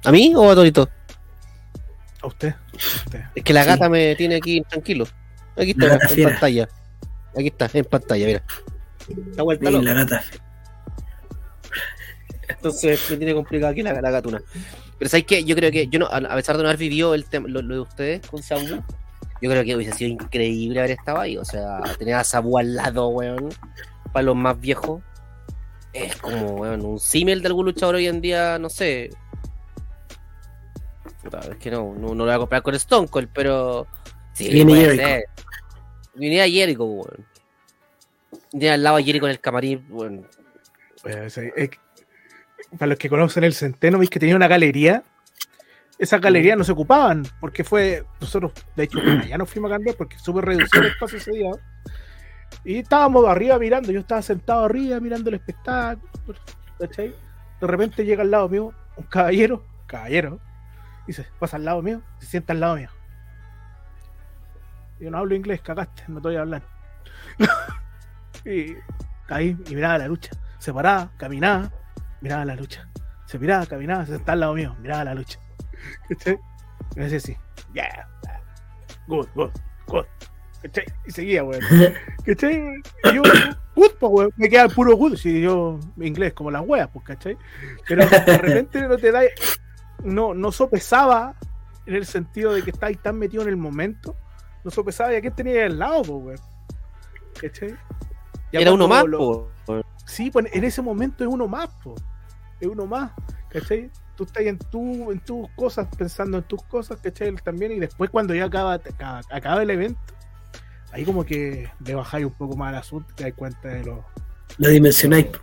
¿A mí o a Torito? A usted, a usted. Es que la Sí. gata me tiene aquí tranquilo. Aquí está, en fiera. pantalla. Aquí está, en pantalla, mira. Está vuelta loca. la gata. Entonces me tiene complicado aquí la, la gatuna. Pero ¿sabes qué? Yo creo que, yo no, a a pesar de no haber vivido el tema, lo, lo de ustedes con Sabu, yo creo que hubiese sido increíble haber estado ahí. O sea, tener a Sabu al lado, weón, para los más viejos. Es como, weón, un símil de algún luchador hoy en día, no sé. Puta, es que no, no, no lo voy a comparar con Stone Cold, pero. Sí, Viene Jericho. Viene a Jericho, weón. Viene al lado a Jericho en el camarín, weón. Para los que conocen el Centeno, veis que tenía una galería. Esas galerías no se ocupaban, porque fue. Nosotros, de hecho, ya no fuimos a cambiar porque súper reducido el espacio ese día. Y estábamos arriba mirando, yo estaba sentado arriba mirando el espectáculo, ¿cachai? De repente llega al lado mío un caballero, caballero, y se pasa al lado mío, se sienta al lado mío. Yo no hablo inglés, cagaste, no te voy a hablar. y ahí, y miraba la lucha, se paraba, caminaba, miraba la lucha, se miraba, caminaba, se sentaba al lado mío, miraba la lucha. ¿Cachai? Y me decía así, yeah, good, good, good. ¿Cachai? Y seguía, weón. ¿Cachai? Y yo, good, pues, weón. Me queda el puro good. Si yo, inglés, como las weas, pues, ¿cachai? Pero de repente no te da. No, no sopesaba en el sentido de que estáis tan metido en el momento. No sopesaba y a quién tenía al lado, pues, weón. ¿Cachai? Ya Era uno más, lo- po. Sí, pues en ese momento es uno más, po. Es uno más, ¿cachai? Tú estás en, tu, en tus cosas, pensando en tus cosas, ¿cachai? Él también, y después cuando ya acaba, acaba, acaba el evento, ahí como que le bajáis un poco más al asunto, te das cuenta de lo... Lo dimensionáis. po.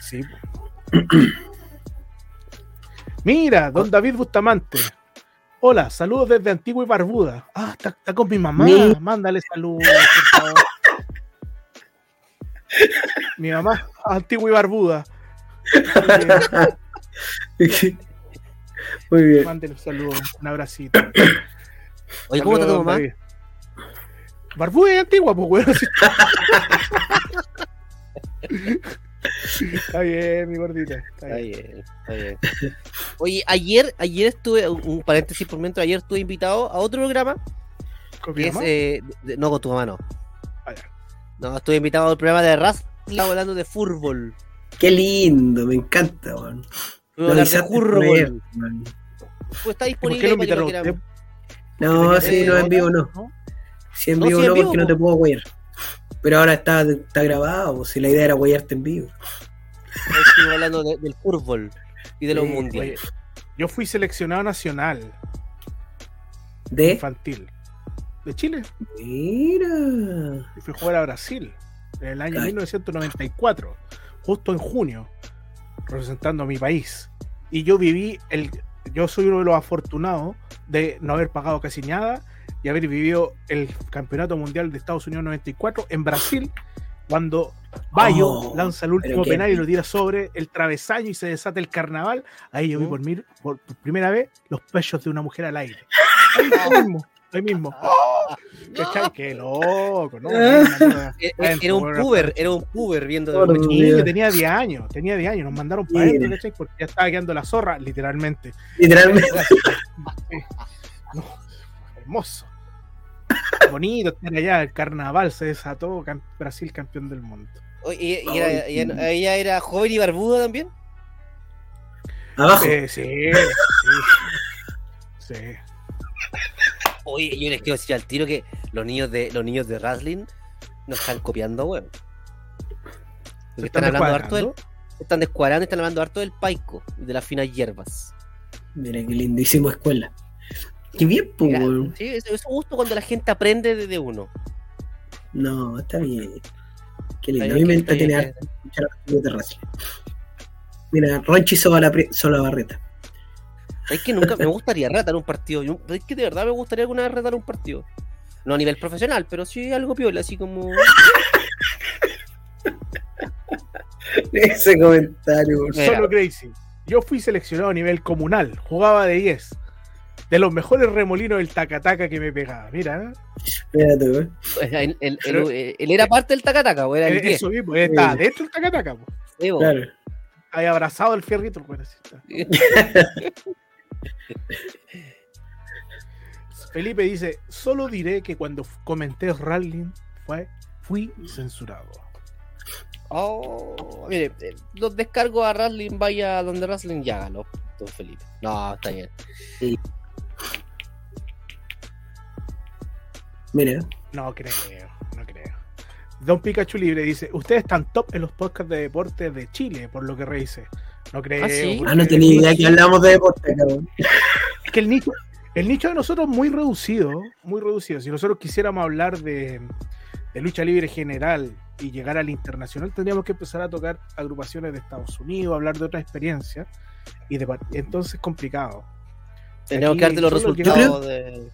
Sí, po. Mira, don David Bustamante. Hola, saludos desde Antigua y Barbuda. Ah, está, está con mi mamá. Mi- Mándale saludos, por favor. Mi mamá, Antigua y Barbuda. Muy bien. Mándale un saludo, un abracito. Oye, ¿cómo está tu mamá? David. Barbuda y antigua, pues, weón. Está bien, mi gordita. Está Está bien. bien, está bien. Oye, ayer, ayer estuve, un paréntesis por mientras, ayer estuve invitado a otro programa ¿Con mi que es, mamá? eh, de- no con tu mamá, no. Ah. No, estuve invitado al programa de Raz, hablando de fútbol. Qué lindo, me encanta, a hablar de por fútbol. weón. Pues está ¿Por disponible qué lo invitaron quieran. usted? No, ¿Que sí, no en vivo no. ¿no? Sí, en No, vivo sí, en no, vivo, porque no te puedo huear. Pero ahora está, está grabado, si la idea era huearte en vivo. Estuve hablando de- del fútbol y de los Sí, mundiales. Oye, yo fui seleccionado nacional De. infantil de Chile Mira. y fui a jugar a Brasil en el año Ay. 1994, justo en junio, representando a mi país. Y yo viví el. Yo soy uno de los afortunados de no haber pagado casi nada y haber vivido el campeonato mundial de Estados Unidos 94 en Brasil, cuando Bayo Oh, lanza el último penal y lo tira sobre el travesaño y se desata el carnaval. Ahí yo vi ¿Mm? por, mí, por, primera vez los pechos de una mujer al aire. Ahí mismo, ahí mismo. ¿Cachai? Qué loco, ¿no? Ah. Era, era un puber, era un puber viendo de tenía 10 años, tenía 10 años, nos mandaron para adentro, ¿cachai? Porque ya estaba quedando la zorra, literalmente. Literalmente. No, hermoso. Bonito estar allá, el carnaval se desató, Brasil campeón del mundo. Oye, y, y era, y ella, ella era joven y barbuda también. Abajo. Eh, sí, sí, sí. Oye, yo les quiero decir al tiro que los niños de los niños de wrestling nos están copiando, weón. Porque ¿Se están, están hablando harto del, están descuadrando y están hablando harto del paico y de las finas hierbas. Mira qué lindísimo escuela. Qué bien, pues, weón. sí, eso es gusto cuando la gente aprende de, de uno. No, está bien. Qué lindo. A mí me entretiene escuchar a de. Mira, Ronchi Sola Barreta. Es que nunca me gustaría retar un partido. Yo- Es que de verdad me gustaría alguna vez retar un partido. No a nivel profesional, pero sí algo piola, así como. Ese comentario. Mira. Solo Crazy. Yo fui seleccionado a nivel comunal, jugaba de 10. De los mejores remolinos del tacataca que me pegaba. Mira, ¿eh? Espérate, weón. Él, él- él- él era parte del tacataca, o era el Eh, 10. eso mismo, él estaba dentro del tacataca. po. Sí. Claro. Ahí abrazado el fierrito. pues, así está. Felipe dice: Solo diré que cuando comenté Rallying fue, fui censurado. Oh, mire, eh, los descargo a Wrestling, vaya donde Wrestling y hágalo, don Felipe. No, está bien. Mira, No creo, no creo. Don Pikachu Libre dice: Ustedes están top en los podcasts de deportes de Chile, por lo que reíse. No creo. ¿Ah, sí? ah, no tenía idea que hablamos de deporte, cabrón. Es que el nicho, el nicho de nosotros es muy reducido, muy reducido. Si nosotros quisiéramos hablar de, de lucha libre general y llegar al internacional, tendríamos que empezar a tocar agrupaciones de Estados Unidos, hablar de otra experiencia. Y de, entonces es complicado. Tenemos que darte los resultados de.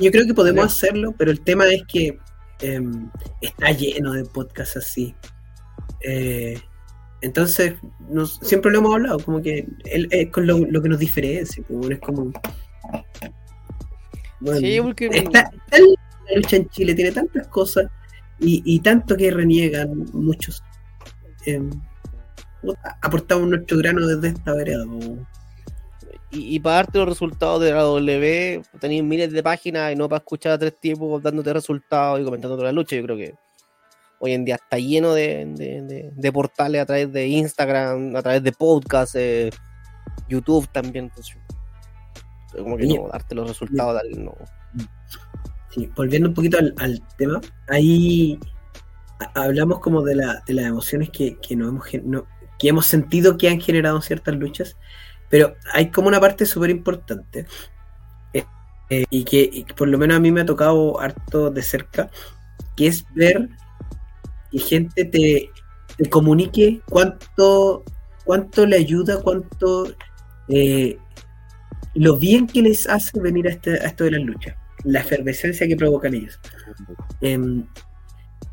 Yo creo que podemos hacerlo, pero el tema es que em, está lleno de podcasts así. Eh, entonces, nos, siempre lo hemos hablado, como que es con lo, lo que nos diferencia, pues, es como... Bueno, Sí, porque está, está la lucha en Chile, tiene tantas cosas y, y tanto que reniegan muchos. Puta, aportamos nuestro grano desde esta vereda. Y, y para darte los resultados de la W, tenéis miles de páginas y no para escuchar a tres tipos dándote resultados y comentando toda la lucha. Yo creo que hoy en día está lleno de, de- de- de portales a través de Instagram, a través de podcasts, eh, YouTube también. Entonces, como que no, darte los resultados, no. Sí, volviendo un poquito al, al tema, ahí hablamos como de, la, de las emociones que, que, nos hemos, no- que hemos sentido que han generado ciertas luchas, pero hay como una parte súper importante eh, eh, y, que, por lo menos a mí me ha tocado harto de cerca, que es ver que gente te, te comunique cuánto, cuánto le ayuda, cuánto eh, lo bien que les hace venir a, este, a esto de las luchas la efervescencia que provocan ellos. Em,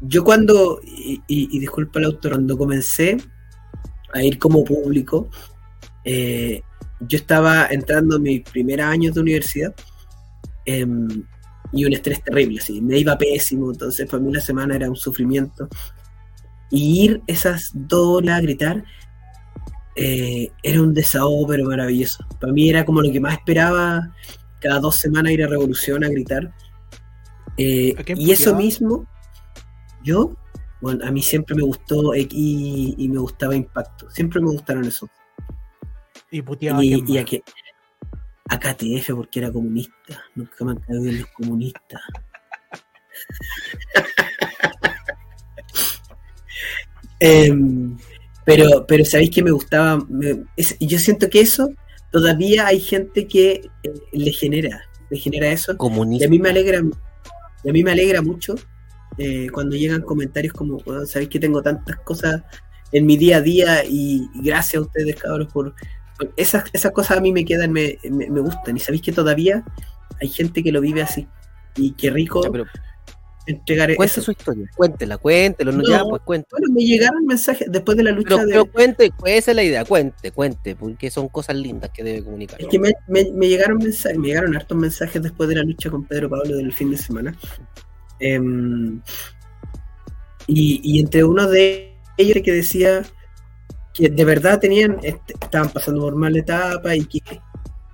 yo cuando, y, y- y disculpa el autor, cuando comencé a ir como público, eh, yo estaba entrando en mis primeros años de universidad em, y un estrés terrible, así, me iba pésimo, entonces para mí la semana era un sufrimiento. Y ir esas dos horas a gritar eh, era un desahogo pero maravilloso. Para mí era como lo que más esperaba cada dos semanas ir a Revolución a gritar. Eh, ¿A quién y eso mismo, yo, bueno, a mí siempre me gustó X y, y me gustaba Impacto. Siempre me gustaron eso. Y puteaba a Y, quién y a, que, a KTF porque era comunista. Nunca me han caído bien los comunistas. Em, pero, pero sabéis que me gustaba. me- es- yo siento que eso todavía hay gente que eh, le genera, le genera eso. Y Comunista. a mí me alegra, y a mí me alegra mucho eh, cuando llegan comentarios como, "Weón, sabéis que tengo tantas cosas en mi día a día y, y gracias a ustedes, cabros, por por esas, esas cosas a mí me quedan, me, me, me gustan. Y sabéis que todavía hay gente que lo vive así. Y qué rico Ya, pero entregar cuente su historia, cuéntela, cuéntelo, no, ya, pues cuente. Bueno, me llegaron mensajes después de la lucha Pero, de... pero cuente, pues esa es la idea, cuente, cuente, porque son cosas lindas que debe comunicar. Es que me, me- me llegaron mensajes, me llegaron hartos mensajes después de la lucha con Pedro Pablo del fin de semana. Em, y, y entre uno de ellos que decía que de verdad tenían, este, estaban pasando por mala etapa y que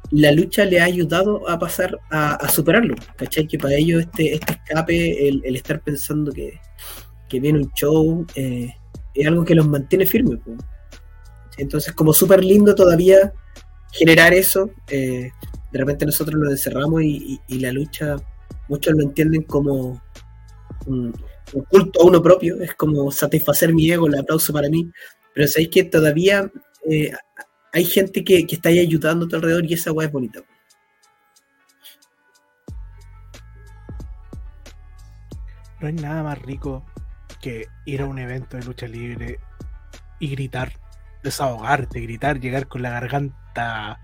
la lucha le ha ayudado a pasar a, superarlo. ¿Cachai? Que para ellos este, este escape, el, estar pensando que, que viene un show, eh, es algo que los mantiene firmes. Entonces, como súper lindo todavía generar eso. eh, de repente nosotros nos encerramos y la lucha, muchos lo entienden como un, un culto a uno propio, es como satisfacer mi ego, el aplauso para mí. Pero sabéis que todavía eh, hay gente que, que está ahí ayudando a tu alrededor y esa weá es bonita. No hay nada más rico que ir a un evento de lucha libre y gritar, desahogarte, gritar, llegar con la garganta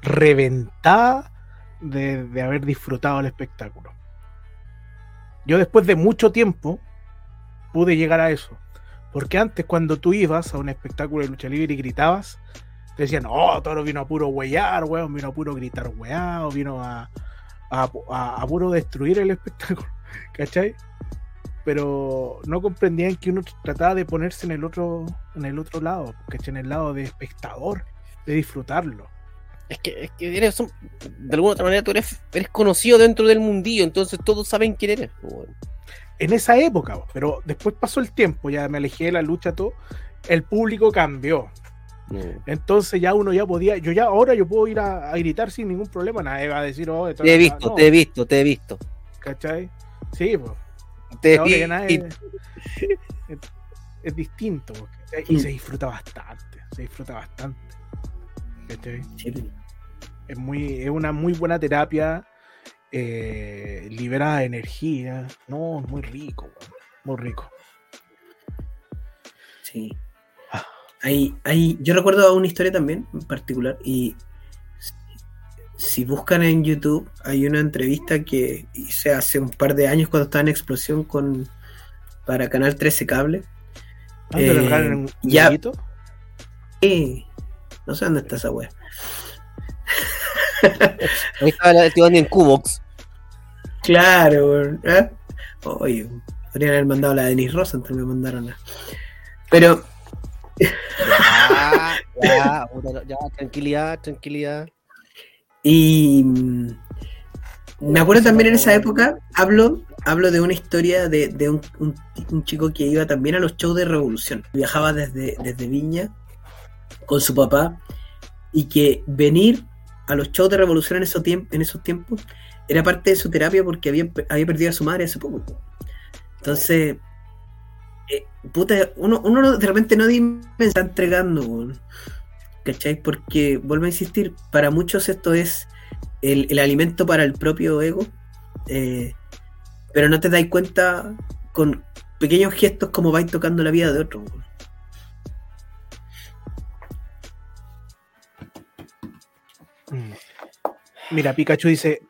reventada de, de haber disfrutado el espectáculo. Yo después de mucho tiempo pude llegar a eso. Porque antes cuando tú ibas a un espectáculo de lucha libre y gritabas, te decían, oh, Toro vino a puro huear, weón, vino a puro gritar weado, vino a, puro destruir el espectáculo, ¿cachai? Pero no comprendían que uno trataba de ponerse en el otro, en el otro lado, ¿cachai? En el lado de espectador, de disfrutarlo. Es que, es que eres, de alguna otra manera tú eres, eres conocido dentro del mundillo, entonces todos saben quién eres. pues, weón. En esa época, pero después pasó el tiempo, ya me alejé de la lucha, todo, el público cambió. Mm. Entonces ya uno ya podía, yo ya ahora yo puedo ir a, a gritar sin ningún problema, nadie va a decir, oh, Te he visto, no", te he visto, te he visto. ¿cachai? Sí, pues. Te ya nadie- es, es distinto, y Mm. se disfruta bastante, se disfruta bastante. ¿cachai? Sí, Es, muy, es una muy buena terapia, eh, libera energía, no, es muy rico, muy rico. sí. Hay, hay, yo recuerdo una historia también en particular y si buscan en YouTube, hay una entrevista que hice hace un par de años cuando estaba en explosión con para Canal 13 Cable. ¿Dónde Eh, un ya-? Eh, no sé dónde está esa wea. Ahí estaba el tío Andy en Cubox. Claro, weón. ¿eh? Oye, podrían haber mandado la de Denis Rosa, entonces me mandaron a. Pero, Ya, ya, tranquilidad, tranquilidad. y. mm, Me acuerdo también en esa época, hablo, hablo de una historia de, de un, un- un chico que iba también a los shows de Revolución. Viajaba desde, desde Viña con su papá y que venir a los shows de Revolución en esos, en esos tiempos era parte de su terapia porque había, perdido a su madre hace poco. Entonces, eh, puta, uno, uno de repente no que está entregando. ¿cachai? Porque, vuelvo a insistir, para muchos esto es el, el alimento para el propio ego, eh, pero no te dais cuenta con pequeños gestos como vais tocando la vida de otro. Mira, Pikachu dice,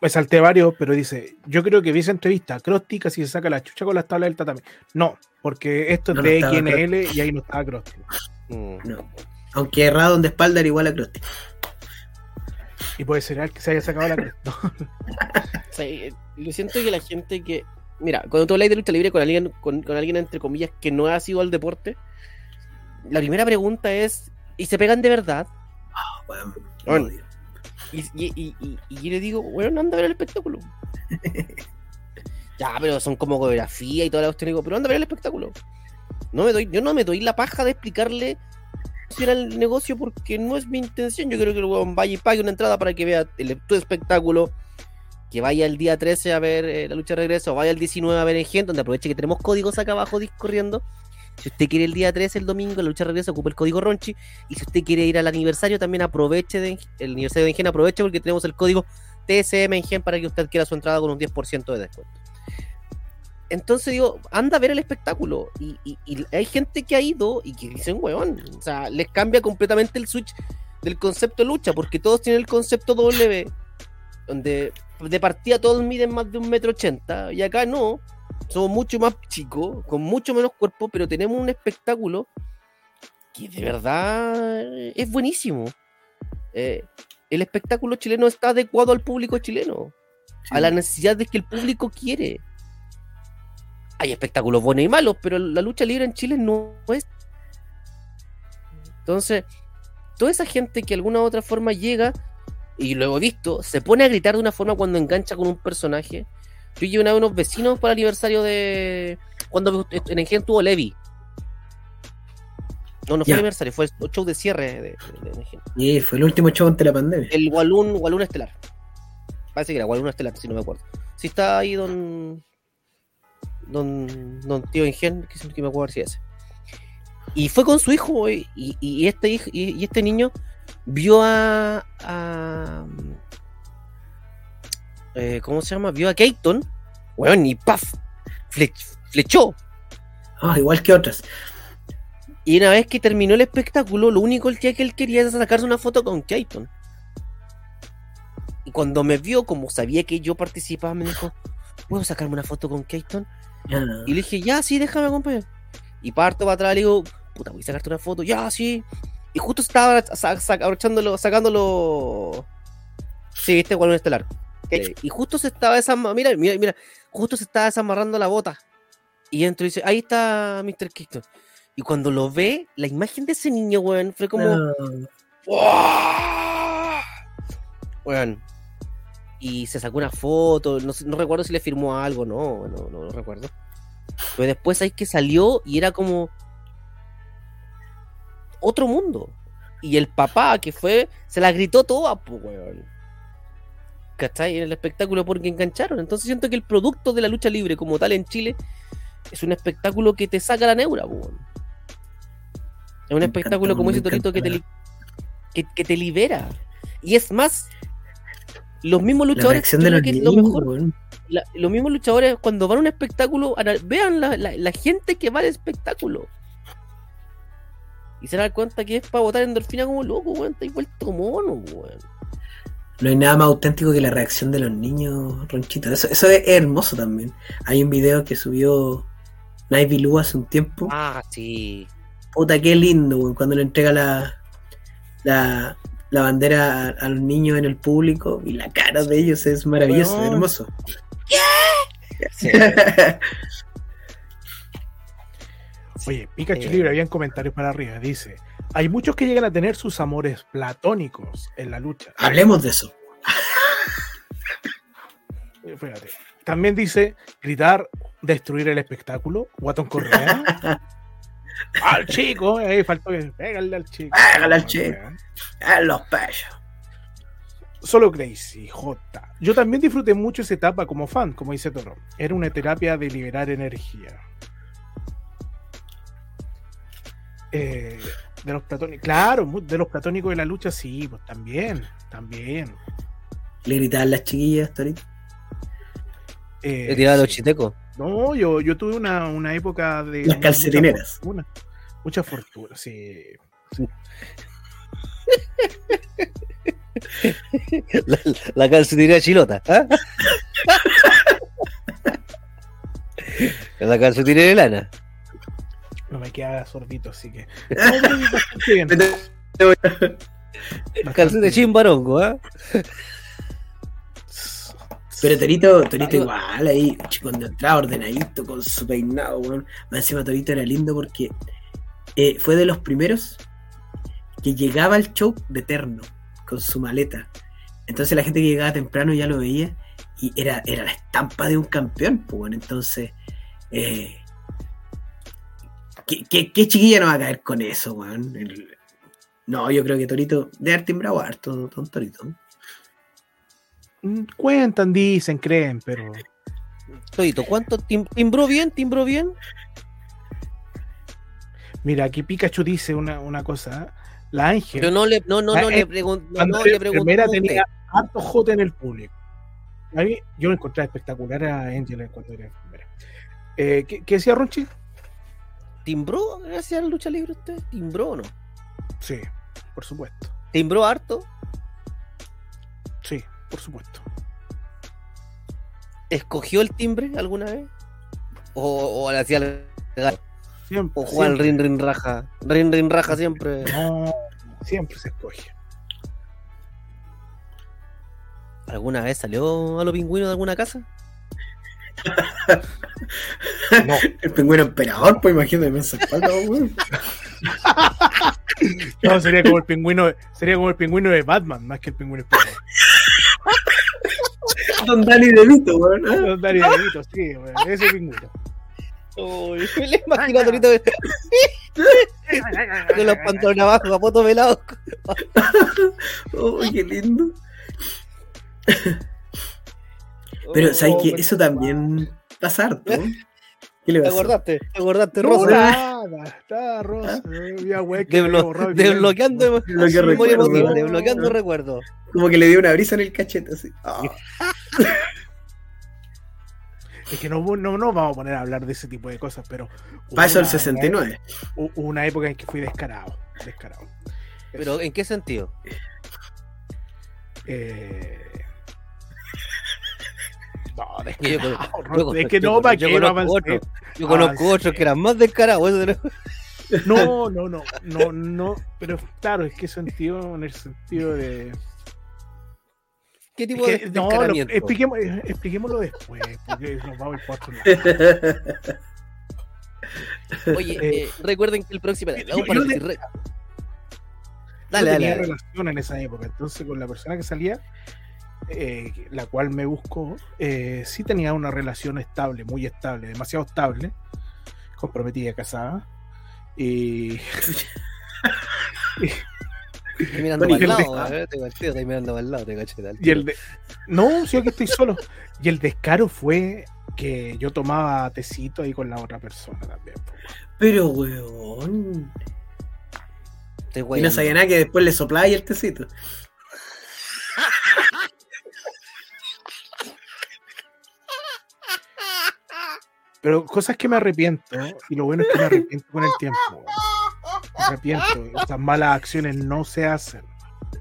me salté varios, pero dice, yo creo que vi esa entrevista, Krusty casi se saca la chucha con las tablas del tatami. No, porque esto es No, no de XNL y ahí no estaba Krusty. Mm. No. Aunque errado de espalda era igual a Krusty. Y puede ser que se haya sacado la cresta. Yo siento que la gente que. Mira, cuando tú hablas de lucha libre con alguien, con, con alguien entre comillas que no ha sido al deporte, la primera pregunta es: ¿y se pegan de verdad? Weón, Bueno. odio. Y, y, y, y- y yo le digo, bueno, anda a ver el espectáculo. ya, pero son como coreografía y toda la cuestión. Digo, pero anda a ver el espectáculo. No me doy, yo no me doy la paja de explicarle si era el negocio porque no es mi intención. Yo creo que el weón vaya y pague una entrada para que vea el, tu espectáculo. Que vaya el día 13 a ver eh, la lucha de regreso, o vaya el 19 a ver en Gen, donde aproveche que tenemos códigos acá abajo discorriendo. Si usted quiere el día 13, el domingo, la lucha de regreso, ocupe el código Ronchi. Y si usted quiere ir al aniversario, también aproveche de, el aniversario de Engen, aproveche porque tenemos el código TSM Engen para que usted adquiera su entrada con un 10% de descuento. Entonces digo, anda a ver el espectáculo. Y, y- y hay gente que ha ido y que dicen, weón, o sea, les cambia completamente el switch del concepto lucha, porque todos tienen el concepto W, donde de partida todos miden más de un metro ochenta, y acá no, somos mucho más chicos, con mucho menos cuerpo, pero tenemos un espectáculo que de verdad es buenísimo. Eh, el espectáculo chileno está adecuado al público chileno, a la necesidad de que el público quiere. Hay espectáculos buenos y malos, pero la lucha libre en Chile no es. Entonces, toda esa gente que de alguna u otra forma llega, y lo he visto, se pone a gritar de una forma cuando engancha con un personaje. Yo llevé una vez unos vecinos para el aniversario de. Cuando en Engen tuvo Levi. No, no fue Ya. el aniversario, fue el show de cierre de, de, de Engen. Y fue el último show antes de la pandemia. El Walloon, Walloon Estelar. Parece que era Walloon Estelar, si no me acuerdo. Si está ahí don. Don, don Tío Ingen, que siempre que me acuerdo si es ese. Y fue con su hijo, y, y- y este hijo, y, y este niño vio a. a eh, ¿Cómo se llama? Vio a Keaton, weón, y ¡paf! Flech- flechó. Ah, igual que otras. Y una vez que terminó el espectáculo, lo único que que él quería era sacarse una foto con Keaton. Y cuando me vio, como sabía que yo participaba, me dijo, ¿puedo sacarme una foto con Keaton? Y le dije, ya, sí, déjame acompañar. Y parto para atrás, le digo, puta, voy a sacarte una foto, ya, sí. Y justo estaba sa- sa- abrochándolo, sacándolo. Sí, viste, cuál estelar. Y justo se estaba desamarrando, mira, mira, mira, justo se estaba desamarrando la bota. Y entro y dice, ahí está Mr. Keaton. Y cuando lo ve, la imagen de ese niño, weón, fue como. Ah. Weón. Y se sacó una foto, no, sé- no recuerdo si le firmó algo, no, no, no, no recuerdo. Pero después ahí que salió y era como otro mundo. Y el papá que fue, se la gritó toda, pues, weón. ¿Cachai? En el espectáculo porque engancharon. Entonces siento que el producto de la lucha libre como tal en Chile es un espectáculo que te saca la neura, weón. Es un Me espectáculo encanta, como ese torito que te, que, que te libera. Y es más, los mismos luchadores, de los que es niños, lo mejor, la- los mismos luchadores cuando van a un espectáculo, vean la, la- la gente que va al espectáculo. Y se dan cuenta que es para botar endorfina como loco, weón. Está vuelto mono, weón. No hay nada más auténtico que la reacción de los niños, Ronchito. Eso, eso es hermoso también. Hay un video que subió Nike Lu hace un tiempo. Ah, sí. Puta, qué lindo, weón, cuando le entrega la, la, la bandera a, a los niños en el público y la cara de ellos es maravilloso, hermoso. Sí. Oye, Pikachu Eh. Libre, habían comentarios para arriba. Dice: Hay muchos que llegan a tener sus amores platónicos en la lucha. Hablemos de eso. Eh, Espérate. También dice: gritar, destruir el espectáculo. Guatón Correa. al chico, eh, faltó que pégale al chico. Pégale al chico. Ah, los pechos. Solo Crazy, J. Yo también disfruté mucho esa etapa como fan, como dice Toro. Era una terapia de liberar energía. Eh, de los platónicos, claro, de los platónicos de la lucha, sí, pues también, también. Le gritaban las chiquillas, Torito. Eh, Le tiraba los chitecos. No, yo, yo tuve una, una época de. Las mucha calcetineras. fortuna, Mucha fortuna, sí. La, la calcetería chilota. ¿ah? la calcetería de lana. No me queda sorbito, así que. Bien, Calcetería bien. chimbarongo, ¿ah? Pero Torito, Torito igual, ahí, cuando entraba ordenadito con su peinado, weón. Más encima Torito era lindo porque eh, fue de los primeros que llegaba al show de terno, con su maleta. Entonces la gente que llegaba temprano ya lo veía y era, era la estampa de un campeón, pues bueno, entonces... Eh, ¿qué, qué, qué chiquilla no va a caer con eso, weón? El- no, yo creo que Torito, de arte timbrado harto, don Torito. Mm, Cuentan, dicen, creen, pero. Todito, ¿cuánto tim- timbró bien? ¿Timbró bien? Mira, aquí Pikachu dice una, una cosa. ¿eh? La Ángel. Pero no le, no, no, no le pregunto. No, cuando no era le pregunto. enfermera a usted. tenía harto J en el público. A mí, yo lo encontré espectacular a Angela cuando era enfermera. Eh, ¿qué, qué decía Ronchi? ¿Timbró gracias a la lucha libre usted? ¿Timbró o no? Sí, por supuesto. ¿Timbró harto? Sí, por supuesto. ¿Escogió el timbre alguna vez? ¿O, o le hacía el Siempre. o el siempre. rin rin raja? Rin rin raja siempre. No, siempre se escoge. ¿Alguna vez salió a los pingüinos de alguna casa? No, El pingüino emperador, pues imagínate, me hace espalda, weón. no, sería como el pingüino, sería como el pingüino de Batman, más que el pingüino español. Don Dani DeVito, weón. ¿ah? Los Darío Benito, sí, güey, ese pingüino. Uy, me lo imagino ahorita con los pantalones abajo, capoto pelado. Uy, qué lindo. Pero, ¿sabes qué? Eso también pasa harto. ¿Qué le ¿Te pasa? acordaste? ¿Te acordaste, No, Rosa? nada, está Rosa. Güey, que Desblo- desbloqueando, Lo que muy recuerdo, emotivo, ¿no? desbloqueando recuerdos. Como que le dio una brisa en el cachete, así. Ah. Es que no, no nos vamos a poner a hablar de ese tipo de cosas, pero. eso el una- 69. Hubo hubo una época en que fui descarado. Descarado. Pero, ¿en qué sentido? Eh... No, Yo descarado. conozco- es que yo no, ¿para qué yo a conozco avanzar? otro. Yo conozco Ah, otros sí. que eran más descarados. no- No, no, no, no, no, pero claro, es que sentido, en el sentido de. ¿Qué es tipo que- de no, lo- expliquemos, eh, expliquémoslo después, porque nos vamos a ir por. Oye, Eh, eh, recuerden que el próximo. yo- yo paréntesis, de- re- Yo Dale, dale, tenía dale. relación en esa época, entonces con la persona que salía, eh, la cual me buscó, eh, sí tenía una relación estable, muy estable, demasiado estable, comprometida, casada. Y Estoy mirando para el y el lado, eh, te caché, estoy mirando para el lado, te caché. dale. Y el de... No, sí, aquí estoy solo. Y el descaro fue que yo tomaba tecito ahí con la otra persona también. Pero, weón. Y no sabía nada que después le soplaba y el tecito. Pero cosas que me arrepiento, y lo bueno es que me arrepiento con el tiempo. Me arrepiento, esas malas acciones no se hacen.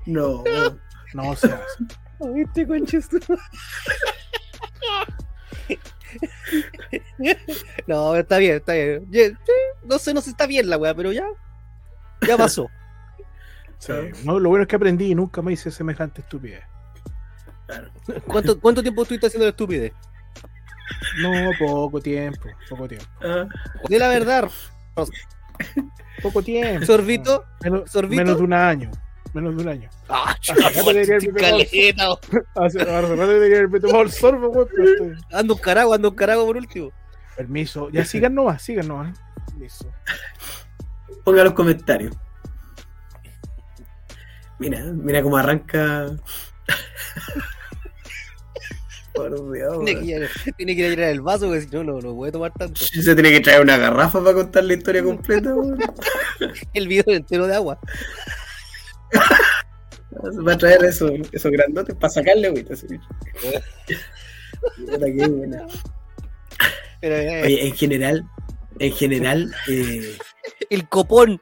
No. No se hace. ¿Viste, conches? No, está bien, está bien. No sé, no sé, está bien la weá, pero ya. Ya pasó. Sí. No, lo bueno es que aprendí y nunca me hice semejante estupidez. ¿Cuánto, cuánto tiempo estuviste haciendo la estupidez? No, poco tiempo, poco tiempo. Ah, De la verdad, Poco tiempo. sorbito. Menos, ¿Sorbito? menos de un año. Menos de un año. Ah, debería haberme pegado el caleta. Hace hace rato debería haberme tomado el sorbo, weón, Ando un carago, ando un carago por último. Permiso. Ya sigan nomás, sigan nomás. Permiso. Ponga los comentarios. Mira, mira cómo arranca. Por Dios. Tiene que, ir, tiene que ir a llenar el vaso, porque si no, no, no puede tomar tanto. Se tiene que traer una garrafa para contar la historia completa, weón. El video entero de agua. Va a traer eso, esos grandotes para sacarle agüita. Pero, eh, Oye, en general, en general, eh, el copón.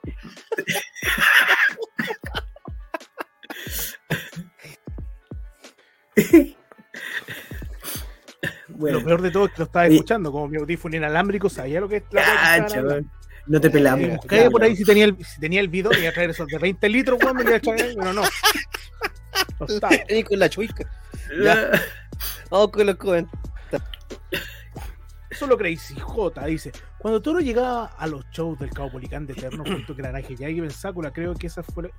Bueno, Lo peor de todo es que lo estaba escuchando, como mi audífono inalámbrico, sabía lo que es la cacha, no te pelamos. Eh, por ahí si tenía el, si tenía el bidón, iba a traer esos de 20 litros, weón, me iba a traer, pero no. No con la chuica. Ya. Vamos con los comentarios. Solo Crazy J dice: Cuando Toro llegaba a los shows del Caupolicán de Eterno junto con Granaje y alguien Pensácula, creo que esa fue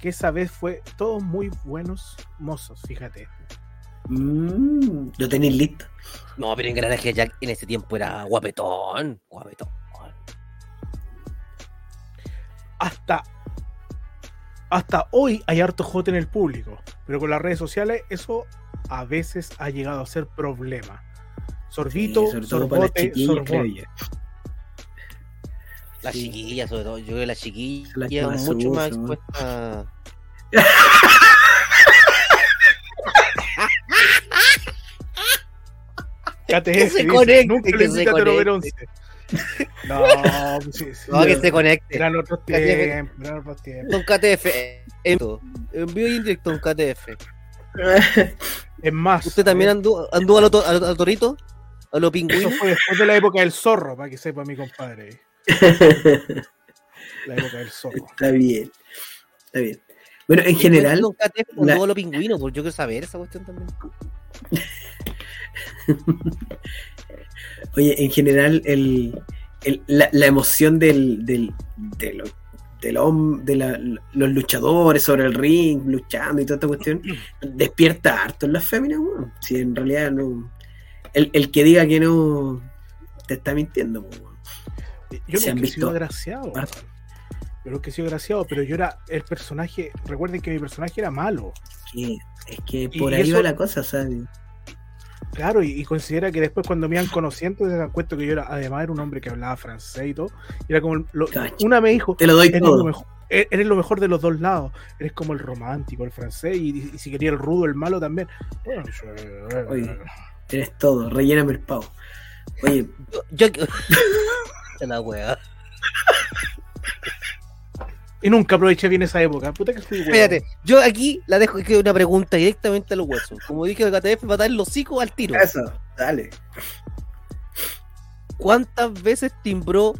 que esa vez fue todos muy buenos mozos, fíjate. Mm, lo tenéis listo. No, pero en Granaje Jack en ese tiempo era guapetón. Guapetón. Hasta hasta hoy hay harto J en el público, pero con las redes sociales eso a veces ha llegado a ser problema. Sorbito, Sí, sorbote, yo. Las Sí. chiquillas, sobre todo. Yo creo que las chiquillas más mucho más expuestas. KTF, Que se conecte, nunca que le se conecte. No, pues sí, sí, No, que se conecte. eran otros tiempos, eran otros tiempos. Con KTF. En, vivo y en directo con KTF. Es más, ¿Usted también anduvo, anduvo a lo, a lo- a torito? ¿A lo eso pingüino? fue después de la época del zorro, para que sepa mi compadre. La época del zorro. Está bien. Está bien. Bueno, en general, Con KTF la- anduvo a lo pingüino, pues yo quiero saber esa cuestión también. oye, en general, el, el- la, la emoción del, del, de, lo- de la- los luchadores sobre el ring, luchando y toda esta cuestión, despierta harto en las féminas, weón. Si en realidad no. El, el que diga que no te está mintiendo, weón. Yo Se han sido visto agraciado. Yo nunca he sido agraciado, pero yo era el personaje. Recuerden que mi personaje era malo. Que- es que Y por ahí eso- va la cosa, ¿sabes? Claro, y, y considera que después cuando me iban conociendo se dan cuenta que yo era, además era un hombre que hablaba francés y todo. Y era como, lo- Cacho. una me dijo, Te lo doy eres lo, todo. mejor, e- eres lo mejor de los dos lados. Eres como el romántico, el francés, y, y si quería el rudo, el malo también. Bueno, yo- Oye. Eres todo, relléname el pavo. Oye, Yo. yo- la wea. Y nunca aproveché bien esa época. Puta que fui huevo. Espérate, yo aquí la dejo que una pregunta directamente a los huesos. Como dije, el KTF va a dar los hocico al tiro. eso, dale. ¿Cuántas veces timbró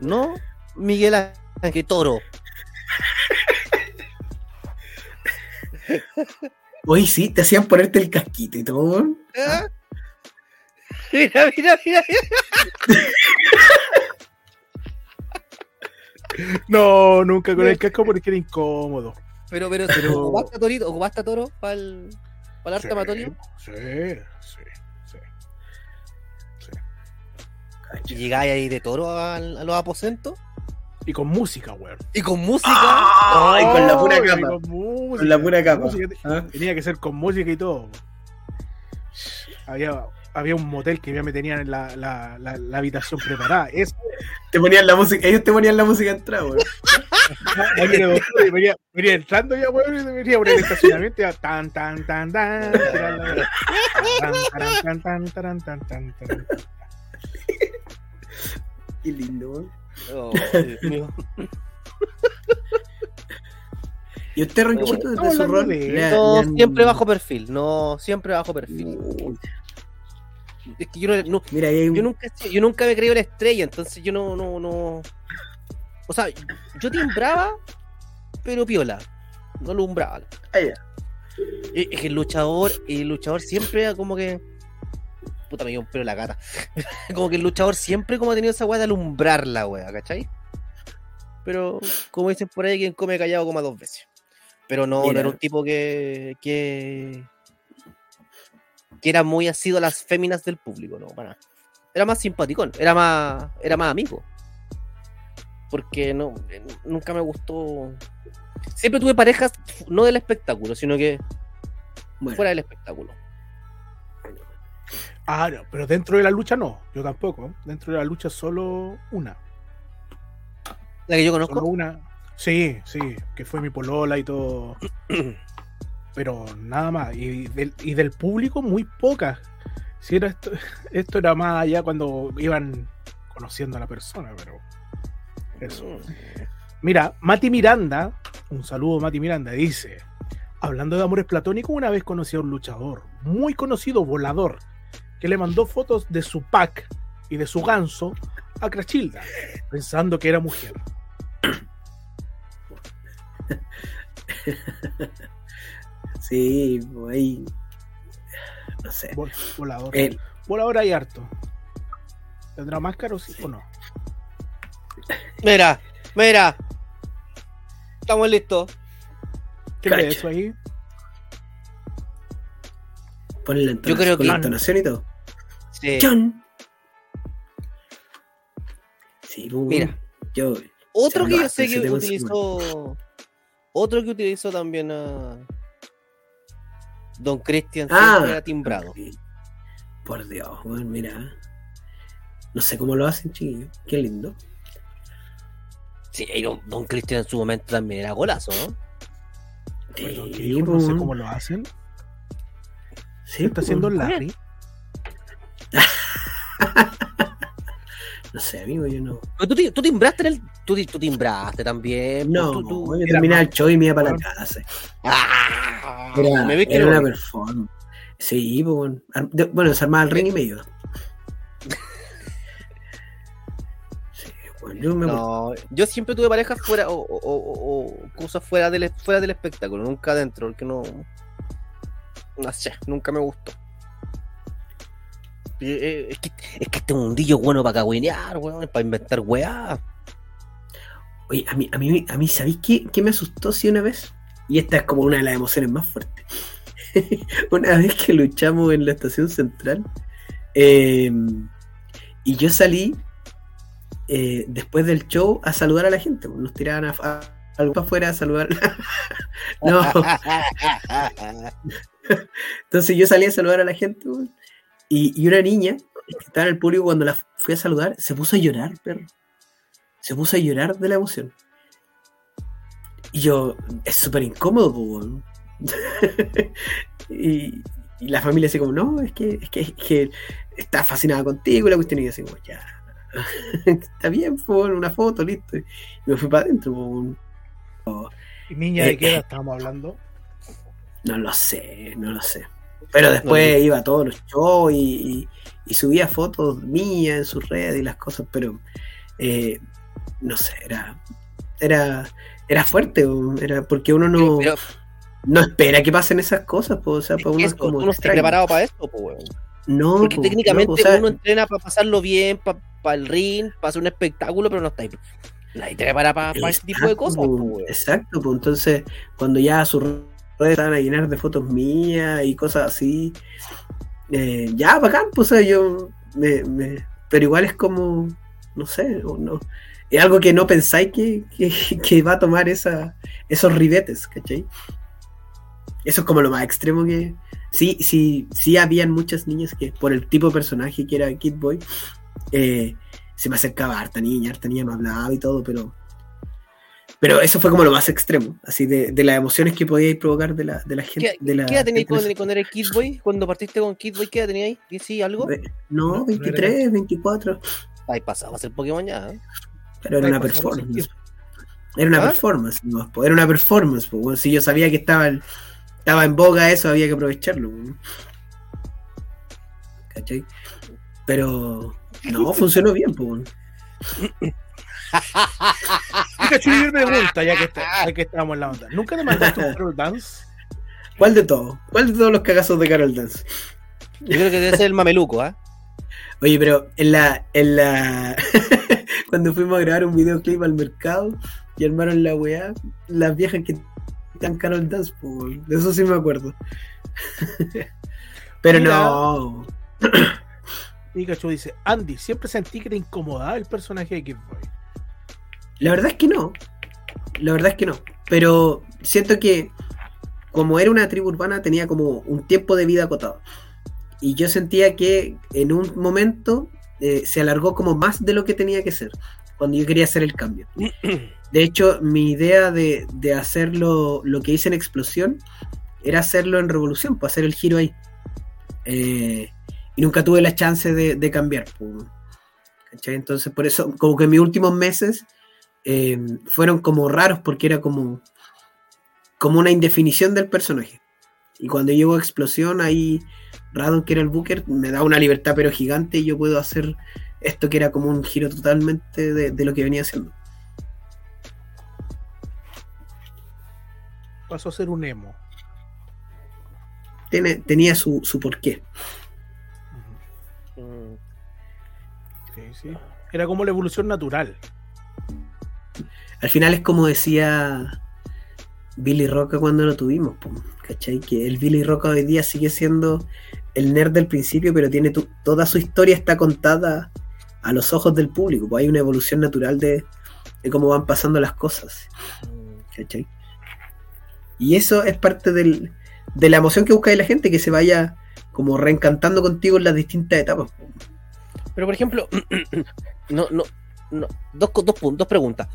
no Miguel Ángel Toro? Oye, sí, te hacían ponerte el casquito y todo. ¿Ah? Mira, mira, mira, mira. No, nunca con el casco porque era incómodo. Pero, pero, Pero- ¿ocupaste a Torito? ¿Ocupaste a Toro para el, para el arte amatorio? Sí, sí, sí. Y llegáis ahí de Toro a, los aposentos Y con música, weón. y con música. Ay, con la pura capa. Con, música, Con la pura capa. música. ¿Ah? Tenía que ser con música y todo. Había, había un motel que ya me tenían en la, la, la, la habitación preparada. Eso, Te ponían la música, ellos te ponían la música entrada, weón. venía, venía, entrando ya, weón, y venía por el estacionamiento ya, tan, tan, tan, tan, tan, tan, tan, tan, tan, tan, tan, tan. Qué lindo, weón. Oh. ¿Y usted, Ronchito, desde su rol? No, siempre bajo perfil. No, siempre bajo perfil. Es que yo, no- no- Mira, un... yo nunca, yo nunca me he creído la estrella, entonces yo no, no, no. O sea, yo timbraba, pero piola. No lumbraba. Ah, ya. Es que el luchador, el luchador siempre era como que. Puta, me dio un pelo la gata. como que el luchador siempre como ha tenido esa weá de alumbrar la weá, ¿cachai? Pero, como dicen por ahí, quien come callado coma dos veces. Pero no, no era un tipo que. que. Que era muy asido a las féminas del público, no, para nada. Era más simpaticón, era más. era más amigo. Porque no, nunca me gustó. Siempre tuve parejas no del espectáculo, sino que Bueno, fuera del espectáculo. Ah, no, pero dentro de la lucha no, yo tampoco. Dentro de la lucha solo una. La que yo Solo conozco. una. Sí, sí, que fue mi polola y todo. Pero nada más. Y del, público, muy pocas. Si era esto, esto era más allá cuando iban conociendo a la persona, pero. Eso. Mira, Mati Miranda, un saludo Mati Miranda, dice, hablando de amores platónicos, una vez conocí a un luchador, muy conocido, volador, que le mandó fotos de su pack y de su ganso a Crachilda, pensando que era mujer. sí, ahí... No sé. Vol- volador. Eh, Volador hay harto. ¿Tendrá máscara o sí o no? Mira, mira. Estamos listos. ¿Qué lee eso ahí? ponle la entonación, Yo creo con que- la entonación y todo. Sí. ¡Chon! Sí, pues, Mira. yo... Otro que yo sé que utilizó. Otro que utilizó también a. Don Cristian Ah. siempre era timbrado. Por Dios, weón, mira. No sé cómo lo hacen, chiquillos. Qué lindo. Sí, y don, don Cristian en su momento también era golazo, ¿no? Perdón, ¿qué Sí, no pues, sé cómo lo hacen. sí, ¿Qué está pues, haciendo el Larry? No sé, amigo, yo no. Pero tú, tú timbraste en el. Tú, tú timbraste también. No, pues, tú- tú- yo era terminaba el show y me iba para la casa. ¡Ah! Era, me era una performance. Sí, pues, bueno. Bueno, se armaba el ring y me iba. Sí, bueno, yo me No, yo siempre tuve parejas fuera o, o- o- o cosas fuera del, fuera del espectáculo, nunca adentro, porque no. No sé, nunca me gustó. Eh, Es que, es que este mundillo es bueno para cagüinear, weón, para inventar weá. Oye, a mí, a mí, a mí ¿sabéis qué, qué me asustó sí una vez? Y esta es como una de las emociones más fuertes. una vez que luchamos en la estación central, eh, y yo salí eh, después del show a saludar a la gente. Nos tiraban a, a, algo afuera a saludar. no, entonces yo salí a saludar a la gente, weón, y, y una niña que estaba en el público cuando la fui a saludar se puso a llorar, perro. Se puso a llorar de la emoción. Y yo, es súper incómodo, y, y la familia así como, no, es que, es que, es que está fascinada contigo y la cuestión y yo así como, ya. está bien, una foto, listo. Y me fui para adentro, weón. ¿Y niña Eh, de qué edad eh. estábamos hablando? No lo sé, no lo sé. Pero después iba a todos los shows y, y- y subía fotos mías en sus redes y las cosas, pero eh, no sé, era, era, era fuerte, era porque uno no, Pero no espera que pasen esas cosas, pues, o sea, para uno es eso, como extraño. preparado para weón. No, Porque po, técnicamente no, po, o sea, uno entrena para pasarlo bien, para el ring, para hacer un espectáculo, pero no está ahí. Nadie te prepara para ese tipo de cosas, po, pues. Exacto, pues entonces cuando ya sus redes a llenar de fotos mías y cosas así, eh, ya bacán, pues yo me, me- pero igual es como, no sé, o no, es algo que no pensáis que, que, que va a tomar esa, esos ribetes, ¿cachai? Eso es como lo más extremo que. Sí, sí, sí habían muchas niñas que, por el tipo de personaje que era Kid Boy, eh, se me acercaba harta niña, harta niña me hablaba y todo, pero. Pero eso fue como lo más extremo, así de, de las emociones que podíais provocar de la, de la gente. ¿Qué, de la qué edad en cuando, cuando eres Kid Boy? Cuando partiste con Kid Boy, ¿qué edad tenías? ¿10 y algo? No, No, no 23, 24, Ahí pasaba a ser Pokémon ya. ¿eh? pero era una performance. Era una ¿Ah? performance, no, era una performance. po, weón. si yo sabía que estaba, el- estaba en boga eso, había que aprovecharlo. ¿Cachai? Pero no, funcionó bien. weón. Pikachu Libre pregunta, ya que, está- ya que estamos en la onda. ¿Nunca te mandaste un Carol Dance? ¿Cuál de todos? ¿Cuál de todos los cagazos de Carol Dance? Yo creo que debe ser el mameluco, ¿ah? Oye, pero en la, en la cuando fuimos a grabar un videoclip al mercado y armaron la weá, las viejas que están Carol Dance, de eso sí me acuerdo. pero Mira. no. Pikachu dice, Andy, siempre sentí que te incomodaba el personaje de Kid Boy. La verdad es que no. La verdad es que no. Pero siento que como era una tribu urbana tenía como un tiempo de vida acotado. Y yo sentía que en un momento eh, se alargó como más de lo que tenía que ser. Cuando yo quería hacer el cambio. De hecho, mi idea de, de hacerlo, lo que hice en Explosión, era hacerlo en Revolución, pues hacer el giro ahí. Eh, y nunca tuve la chance de, de cambiar. pues. ¿Cachai? Entonces, por eso, como que mis últimos meses eh, fueron como raros porque era como, como una indefinición del personaje. Y cuando llegó Explosión, ahí Radon, que era el Booker, me da una libertad pero gigante y yo puedo hacer esto que era como un giro totalmente de, de lo que venía haciendo. Pasó a ser un emo. Tiene, tenía su, su porqué. Mm. Sí, sí. Era como la evolución natural. Al final es como decía Billy Roca cuando lo tuvimos, ¿cachai? Que el Billy Roca hoy día sigue siendo el nerd del principio, pero tiene tu- toda su historia está contada a los ojos del público. Pues hay una evolución natural de, de cómo van pasando las cosas. Y eso es parte del- de la emoción que busca la gente, que se vaya como reencantando contigo en las distintas etapas. Pero por ejemplo, no, no, no, dos, dos, dos preguntas.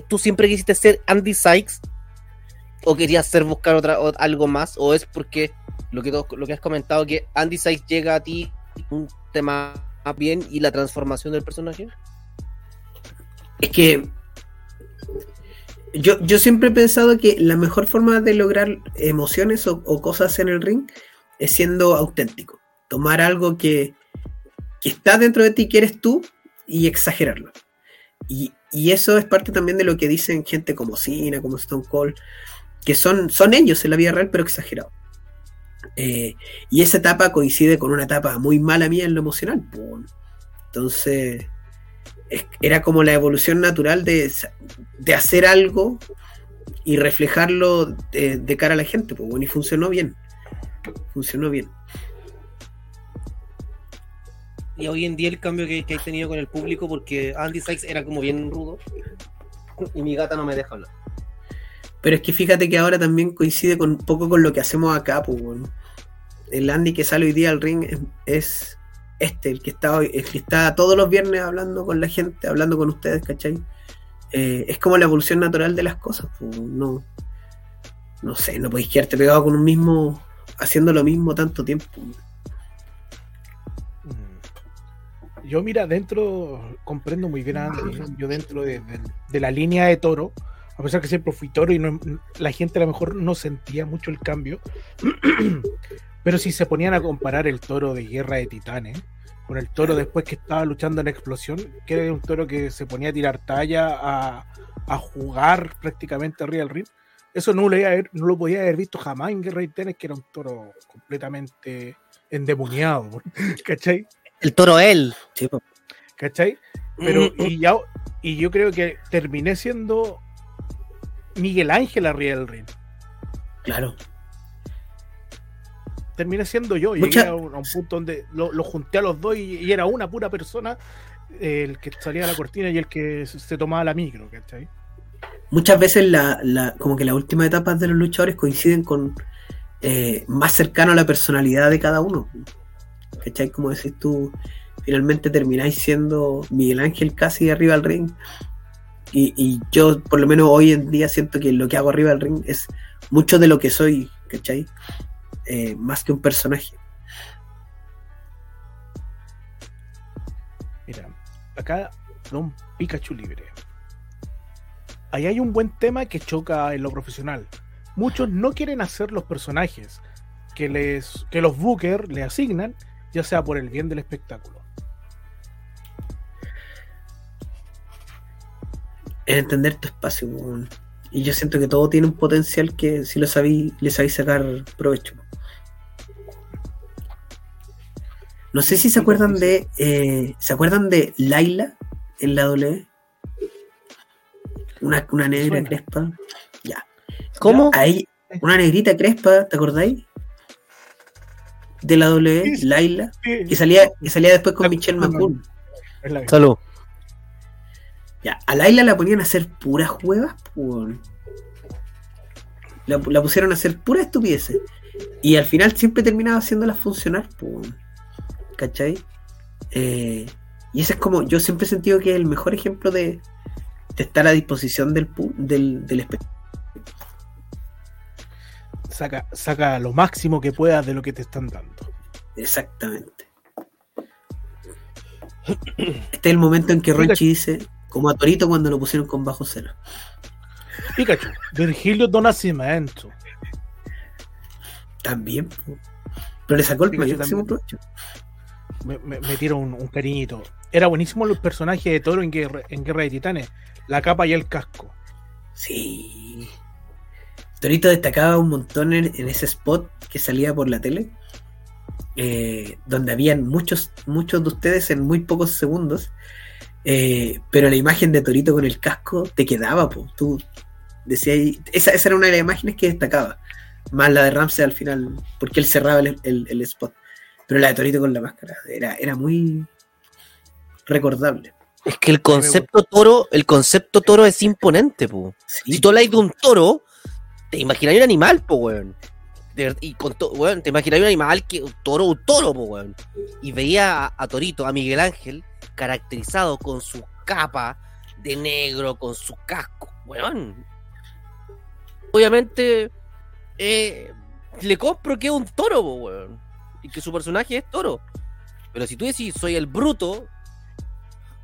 ¿Tú siempre quisiste ser Andy Sykes? ¿O querías ser buscar otra, o- algo más? ¿O es porque lo que, lo que has comentado que Andy Sykes llega a ti un tema bien y la transformación del personaje? Es que yo, yo siempre he pensado que la mejor forma de lograr emociones o, o cosas en el ring es siendo auténtico. Tomar algo que, que está dentro de ti, que eres tú, y exagerarlo. Y, y eso es parte también de lo que dicen gente como Cena, como Stone Cold, que son, son ellos en la vida real, pero exagerados. Eh, y esa etapa coincide con una etapa muy mala mía en lo emocional. Entonces, es- era como la evolución natural de, de hacer algo y reflejarlo de, de cara a la gente. Pues bueno, y funcionó bien. Funcionó bien. Y hoy en día el cambio que, que hay tenido con el público, porque Andy Sykes era como bien rudo. Y mi gata no me deja hablar. Pero es que fíjate que ahora también coincide con un poco con lo que hacemos acá. Pues. El Andy que sale hoy día al ring es, es este, el que, está hoy, el que está todos los viernes hablando con la gente, hablando con ustedes, ¿cachai? Eh, es como la evolución natural de las cosas. pues, no, no sé, no podéis quedarte pegado con un mismo, haciendo lo mismo tanto tiempo. Yo, mira, dentro, comprendo muy bien. ¿eh? Yo dentro de, de- de la línea de toro, a pesar que siempre fui toro y no- la gente a lo mejor no sentía mucho el cambio, pero si se ponían a comparar el toro de Guerra de Titanes con el toro después que estaba luchando en Explosión, que era un toro que se ponía a tirar talla, a, a jugar prácticamente arriba del ring, eso no lo, iba a ver- no lo podía haber visto jamás en Guerra de Titanes, que era un toro completamente endemoniado, ¿cachai? El toro él. Sí. ¿Cachai? Pero, y, ya, y yo creo que terminé siendo Miguel Ángel arriba del ring. Claro. Terminé siendo yo. Llegué Mucha- a un, a un punto donde lo, lo junté a los dos y, y era una pura persona eh, el que salía a la cortina y el que se, se tomaba la micro, ¿cachai? muchas veces la, la- como que las últimas etapas de los luchadores coinciden con eh, más cercano a la personalidad de cada uno. ¿Cachai? Como decís tú, finalmente termináis siendo Miguel Ángel casi arriba del ring. Y, yo, por lo menos hoy en día, siento que lo que hago arriba del ring es mucho de lo que soy, ¿cachai? Eh, más que un personaje. Mira, acá Don Pikachu libre. ahí hay un buen tema que choca en lo profesional. Muchos no quieren hacer los personajes que, les, que los bookers le asignan, ya sea por el bien del espectáculo. Es entender tu espacio. Y yo siento que todo tiene un potencial que si lo sabí, le sabéis sacar provecho. No sé si se acuerdan de. eh, ¿Se acuerdan de Laila en la W? Una, una negra suena. crespa. Ya. ¿Cómo? Ahí, una negrita crespa, ¿te acordáis? De la W, Sí, sí. Laila. Que salía, que salía después con La- Michelle. McCool. Salud. Ya, a Laila la ponían a hacer puras huevas, pues. La, la pusieron a hacer puras estupideces. Y al final siempre terminaba haciéndolas funcionar, pues. ¿Cachai? Eh, y ese es como, yo siempre he sentido que es el mejor ejemplo de, de estar a disposición del, del, del espectador. Saca, saca lo máximo que puedas de lo que te están dando. Exactamente. Este es el momento en que Ronchi dice, como a Torito cuando lo pusieron con bajo cero. Pikachu, Virgilio do Nascimento. También, pero le sacó el Pikachu provecho. Me, me, me tiro un, un cariñito. Era buenísimo los personajes de Toro en Guerra, en Guerra de Titanes. La capa y el casco. Sí. Torito destacaba un montón en, en ese spot que salía por la tele, eh, donde habían muchos, muchos de ustedes en muy pocos segundos, eh, pero la imagen de Torito con el casco te quedaba, po. tú decías, esa, esa era una de las imágenes que destacaba, más la de Ramsey al final, porque él cerraba el, el- el spot, pero la de Torito con la máscara era, era muy recordable. Es que el concepto toro, el concepto toro es imponente, po. Sí, Si tú hablas de un toro, te imaginas un animal, po, weón. Y con to- weón, te imaginas un animal que un toro, un toro, po, weón. Y veía a, a Torito, a Miguel Ángel, caracterizado con su capa de negro, con su casco, weón. Obviamente, eh, le compro que es un toro, po, weón. Y que su personaje es toro. Pero si tú decís, soy el bruto,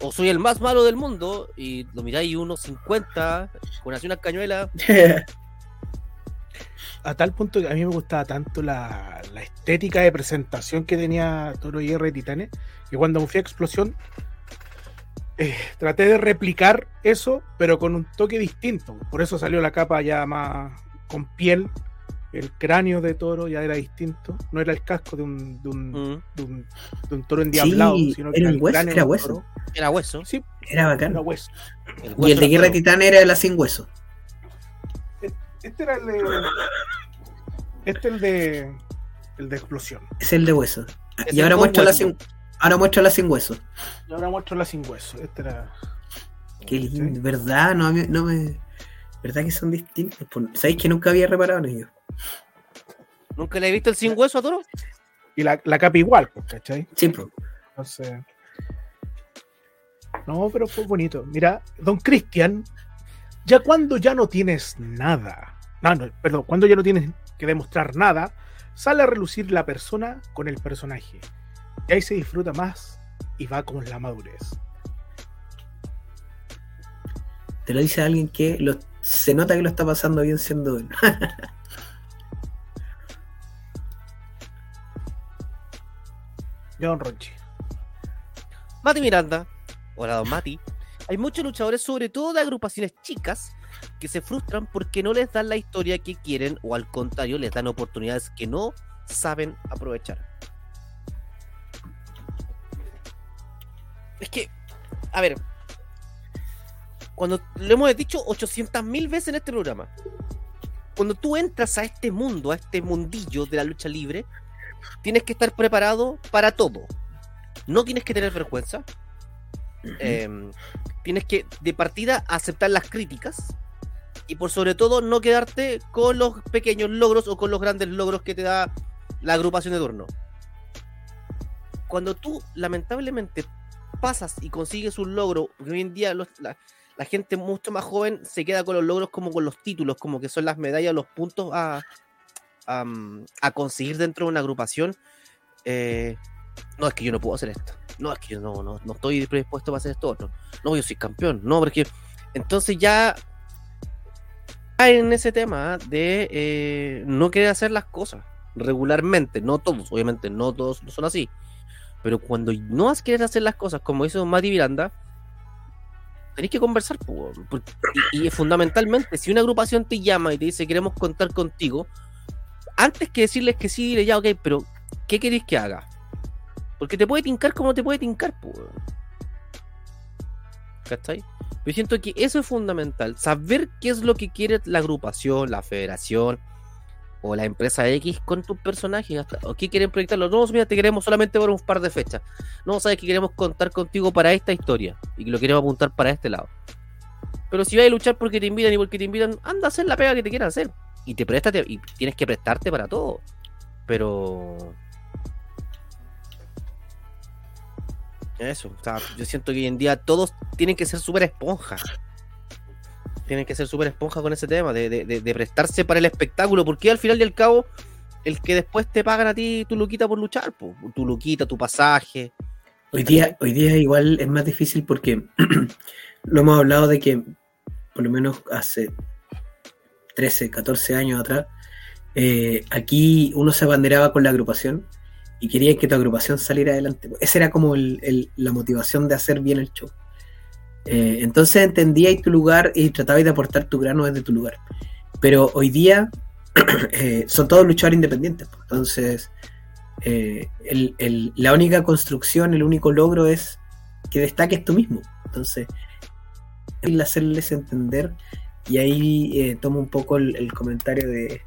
o soy el más malo del mundo, y lo miráis unos 50, con así una cañuela, A tal punto que a mí me gustaba tanto la, la estética de presentación que tenía Toro y Guerra de Titanes, que cuando fui a Explosión eh, traté de replicar eso, pero con un toque distinto. Por eso salió la capa ya más con piel. El cráneo de toro ya era distinto. No era el casco de un, de un, mm, de un, de un toro endiablado, Sí, sino que era un el hueso, cráneo era hueso. toro. era hueso. Sí, era bacán. era hueso. El Y el de Guerra. Titán era la sin hueso. Este era el de. Este el de. El de explosión. Es el de hueso. Es y ahora con muestro la hueso. sin, ahora muestro la sin hueso. Y ahora muestro la sin hueso. Este era. Qué lindo, ¿verdad? No, no me. ¿Verdad que son distintos? Pues, ¿Sabéis que nunca había reparado en ellos? ¿Nunca le he visto el sin hueso a toro? Y la, la capa igual, pues, ¿cachai? Sí, pues. Entonces. No, pero fue bonito. Mira, don Cristian, ya cuando ya no tienes nada, no, no, perdón, cuando ya no tienes que demostrar nada, sale a relucir la persona con el personaje. Y ahí se disfruta más y va con la madurez. Te lo dice alguien que lo- se nota que lo está pasando bien siendo él. Don Ronchi. Mati Miranda, hola don Mati. Hay muchos luchadores, sobre todo de agrupaciones chicas, que se frustran porque no les dan la historia que quieren o al contrario les dan oportunidades que no saben aprovechar. Es que, a ver, cuando lo hemos dicho 800 mil veces en este programa, cuando tú entras a este mundo, a este mundillo de la lucha libre, tienes que estar preparado para todo. No tienes que tener vergüenza. eh, tienes que, de partida, aceptar las críticas. Y por sobre todo, no quedarte con los pequeños logros o con los grandes logros que te da la agrupación de turno. Cuando tú, lamentablemente, pasas y consigues un logro, hoy en día los- la, gente mucho más joven se queda con los logros como con los títulos, como que son las medallas, los puntos a, a, conseguir dentro de una agrupación. eh, no es que yo no puedo hacer esto. No es que yo no, no, no estoy predispuesto para hacer esto otro. No, yo soy campeón. No, porque entonces ya en ese tema de eh, no querer hacer las cosas regularmente, no todos, obviamente no todos son así, pero cuando no vas a querer hacer las cosas como hizo Mati Miranda, tenéis que conversar. y, fundamentalmente, si una agrupación te llama y te dice queremos contar contigo, antes que decirles que sí, dile ya, ok, pero ¿qué queréis que haga? Porque te puede tincar como te puede tincar, po. ¿Cachai? Yo siento que eso es fundamental, saber qué es lo que quiere la agrupación, la federación o la empresa X con tus personajes, o qué quieren proyectarlo. No, mira, te queremos solamente por un par de fechas. No, sabes que queremos contar contigo para esta historia y que lo queremos apuntar para este lado. Pero si vas a luchar porque te invitan y porque te invitan, anda a hacer la pega que te quieran hacer. Y te préstate, y tienes que prestarte para todo. Pero. Eso, o sea, yo siento que hoy en día todos tienen que ser súper esponjas. Tienen que ser súper esponjas con ese tema, de, de- de- de prestarse para el espectáculo, porque al final y al cabo, el que después te pagan a ti tu luquita por luchar, po, tu luquita, tu pasaje. Hoy día, hoy día igual es más difícil porque lo hemos hablado de que por lo menos hace 13, 14 años atrás, eh, aquí uno se abanderaba con la agrupación y quería que tu agrupación saliera adelante. Esa era como la motivación de hacer bien el show. Eh, entonces entendíais tu lugar y tratabais de aportar tu grano desde tu lugar. Pero hoy día eh, son todos luchadores independientes. pues. Entonces, eh, la única construcción, el único logro es que destaques tú mismo. Entonces, hacerles entender, y ahí tomo un poco el comentario de,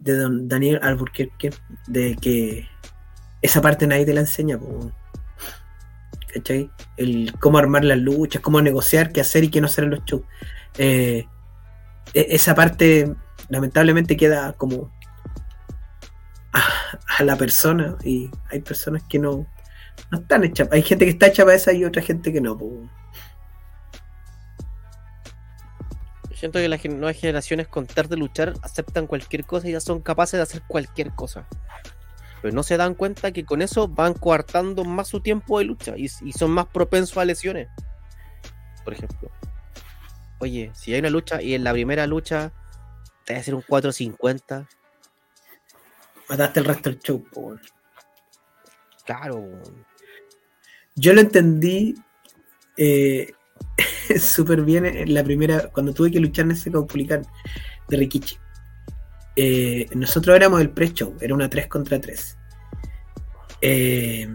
de don Daniel Alburquerque, de que esa parte nadie te la enseña. po. ¿Cachai? El cómo armar las luchas, cómo negociar, qué hacer y qué no hacer en los shows. Eh, e- esa parte lamentablemente queda como a, la persona y hay personas que no, no están hechas. Hay gente que está hecha para esa y otra gente que no. po. Siento que las nuevas generaciones con tal de luchar aceptan cualquier cosa y ya son capaces de hacer cualquier cosa. Pero no se dan cuenta que con eso van coartando más su tiempo de lucha y, y son más propensos a lesiones. Por ejemplo. Oye, si hay una lucha y en la primera lucha te va a hacer un 450, Mataste el resto del show. po. claro. Yo lo entendí eh, súper bien en la primera, cuando tuve que luchar en ese Caupulicán de Rikichi. Eh, nosotros éramos el pre-show, era una 3 contra 3. Eh,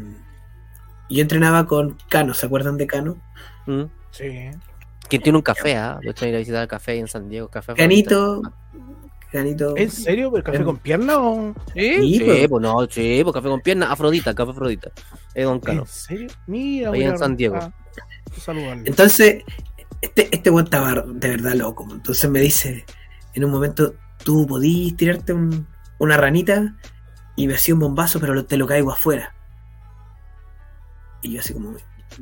yo entrenaba con Cano, ¿se acuerdan de Cano? ¿Mm? Sí. Que tiene un café, ¿ah? De hecho, ir a visitar el café en San Diego. Café Canito, Canito. ¿En serio? ¿El café con pierna o...? Sí, Sí, sí, pues. pues no, sí, pues café con pierna, Afrodita, café Afrodita. Es Don Cano. ¿En serio? Mira, Ahí voy en a- San Diego. a- a Entonces, este, este weón estaba de verdad loco. Entonces me dice, en un momento, tú podís tirarte un- una ranita y me hacía un bombazo, pero te lo caigo afuera. Y yo así como,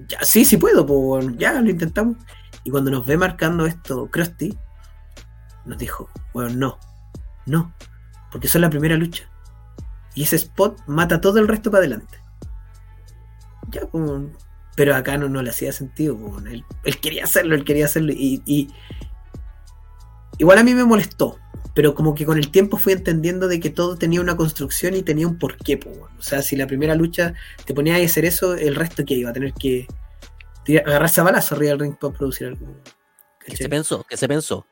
ya, sí, sí puedo, pues ya lo intentamos. Y cuando nos ve marcando esto, Krusty, nos dijo, bueno, no, no, porque eso es la primera lucha. Y ese spot mata todo el resto para adelante. Ya, como, pero acá no, no le hacía sentido. Él, él quería hacerlo, él quería hacerlo. Y, y- igual a mí me molestó. Pero como que con el tiempo fui entendiendo de que todo tenía una construcción y tenía un porqué. po. O sea, si la primera lucha te ponía a hacer eso, el resto que iba a tener que tirar- agarrarse a balazo arriba del ring para producir algo. ¿Qué se pensó? ¿Qué se pensó?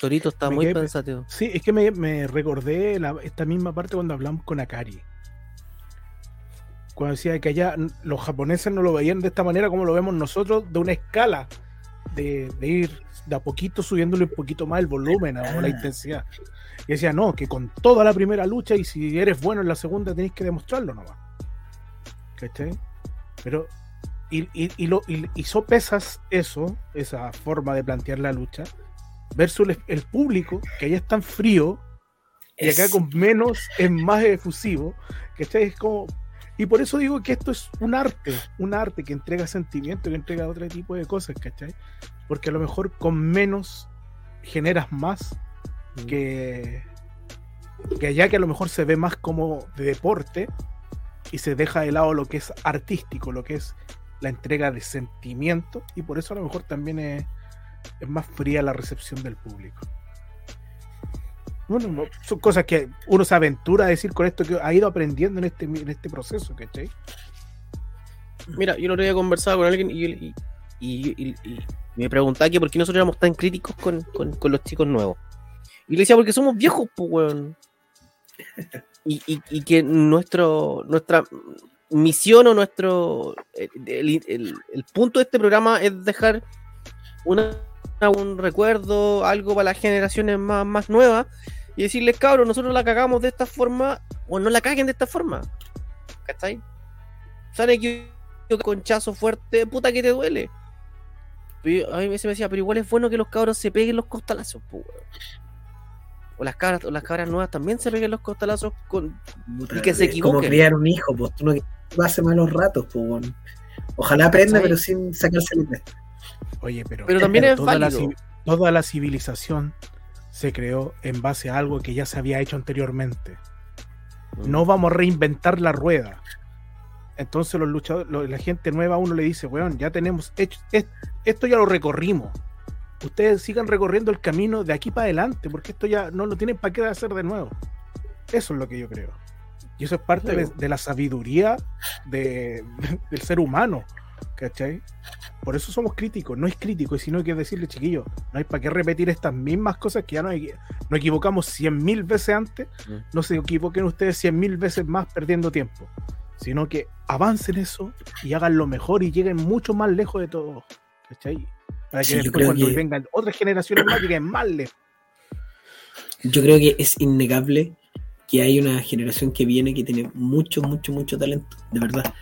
Torito está Me muy quedé pensativo. Sí, es que me, me recordé la- esta misma parte cuando hablamos con Akari. Cuando decía que allá los japoneses no lo veían de esta manera como lo vemos nosotros, de una escala, de, de ir de a poquito subiéndole un poquito más el volumen o la Ah. intensidad. Y decía, no, que con toda la primera lucha y si eres bueno en la segunda tenés que demostrarlo nomás. ¿Cachai? Pero, y, y, y, lo, y, y sopesas eso, esa forma de plantear la lucha, versus el, el público, que allá es tan frío, y acá con menos es más efusivo, ¿cachai? Es como... Y por eso digo que esto es un arte, un arte que entrega sentimiento, que entrega otro tipo de cosas, ¿cachai? Porque a lo mejor con menos generas más que, que allá que a lo mejor se ve más como de deporte y se deja de lado lo que es artístico, lo que es la entrega de sentimiento y por eso a lo mejor también es, es más fría la recepción del público. Bueno, no, son cosas que uno se aventura a decir con esto que ha ido aprendiendo en este, en este proceso, ¿cachai? Mira, yo lo había conversado con alguien y, y, y- y- y me preguntaba que por qué nosotros éramos tan críticos con, con- con los chicos nuevos. Y le decía, porque somos viejos, pues, weón. Y, y- y que nuestro, nuestra misión o nuestro. El, el- el- el punto de este programa es dejar una, un recuerdo, algo para las generaciones más, más nuevas y decirles, cabros, nosotros la cagamos de esta forma o no la caguen de esta forma. ¿Cachai? Sale que conchazo fuerte, puta que te duele. Pero a mí se me decía, pero igual es bueno que los cabros se peguen los costalazos, weón. O las cabras, o las cabras nuevas también se peguen los costalazos con. Y que se Es como criar un hijo, pues tú no pase malos ratos, pues. Ojalá aprenda, ¿Cachai? pero sin sacarse el test. Oye, pero, Pero también es toda, la, toda la civilización se creó en base a algo que ya se había hecho anteriormente. No vamos a reinventar la rueda. Entonces los luchadores, la gente nueva a uno le dice, weón, ya tenemos hecho, es- esto ya lo recorrimos. Ustedes sigan recorriendo el camino de aquí para adelante, porque esto ya no lo tienen para qué hacer de nuevo. Eso es lo que yo creo. Y eso es parte de, de la sabiduría de- del ser humano. ¿Cachai? Por eso somos críticos. No es crítico, sino que decirle, chiquillos, no hay para qué repetir estas mismas cosas que ya nos, nos equivocamos cien mil veces antes. Mm. No se equivoquen ustedes cien mil veces más perdiendo tiempo. Sino que avancen eso y hagan lo mejor y lleguen mucho más lejos de todo. ¿Cachai? Para que Sí, después cuando que- vengan otras generaciones más lleguen más lejos. Yo creo que es innegable que hay una generación que viene que tiene mucho, mucho, mucho talento, de verdad.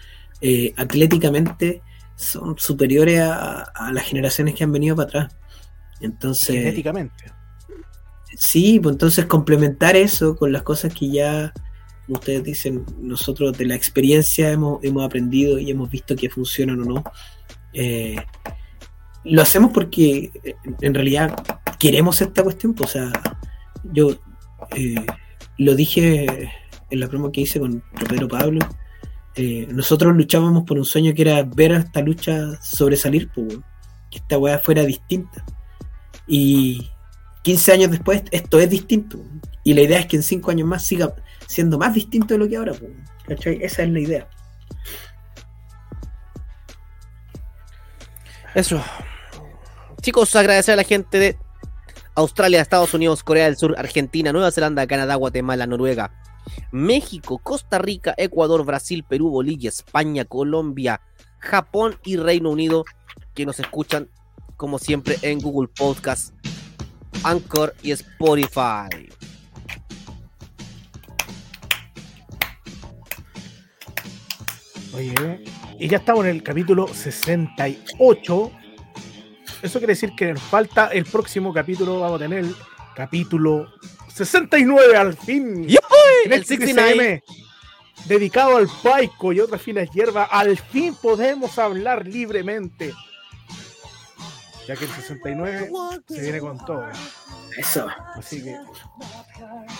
Eh, atléticamente son superiores a, a las generaciones que han venido para atrás. Entonces, Genéticamente. sí, pues entonces complementar eso con las cosas que ya, como ustedes dicen, nosotros de la experiencia hemos, hemos aprendido y hemos visto que funcionan o no. Eh, lo hacemos porque eh, en realidad queremos esta cuestión. pues, o sea, yo eh, lo dije en la promo que hice con Pedro Pablo. Eh, nosotros luchábamos por un sueño que era ver a esta lucha sobresalir, pues, que esta weá fuera distinta. Y 15 años después esto es distinto. Y la idea es que en 5 años más siga siendo más distinto de lo que ahora. pues, ¿cachai? Esa es la idea. Eso. Chicos, agradecer a la gente de Australia, Estados Unidos, Corea del Sur, Argentina, Nueva Zelanda, Canadá, Guatemala, Noruega, México, Costa Rica, Ecuador, Brasil, Perú, Bolivia, España, Colombia, Japón y Reino Unido, que nos escuchan como siempre en Google Podcast, Anchor y Spotify. Oye, y ya estamos en el capítulo 68. Eso quiere decir que nos falta el próximo capítulo. Vamos a tener el capítulo 69 al fin. En El este 69. CCM, dedicado al paico y otras finas hierbas. Al fin podemos hablar libremente. Ya que el 69 se viene con todo. Eso. Así que.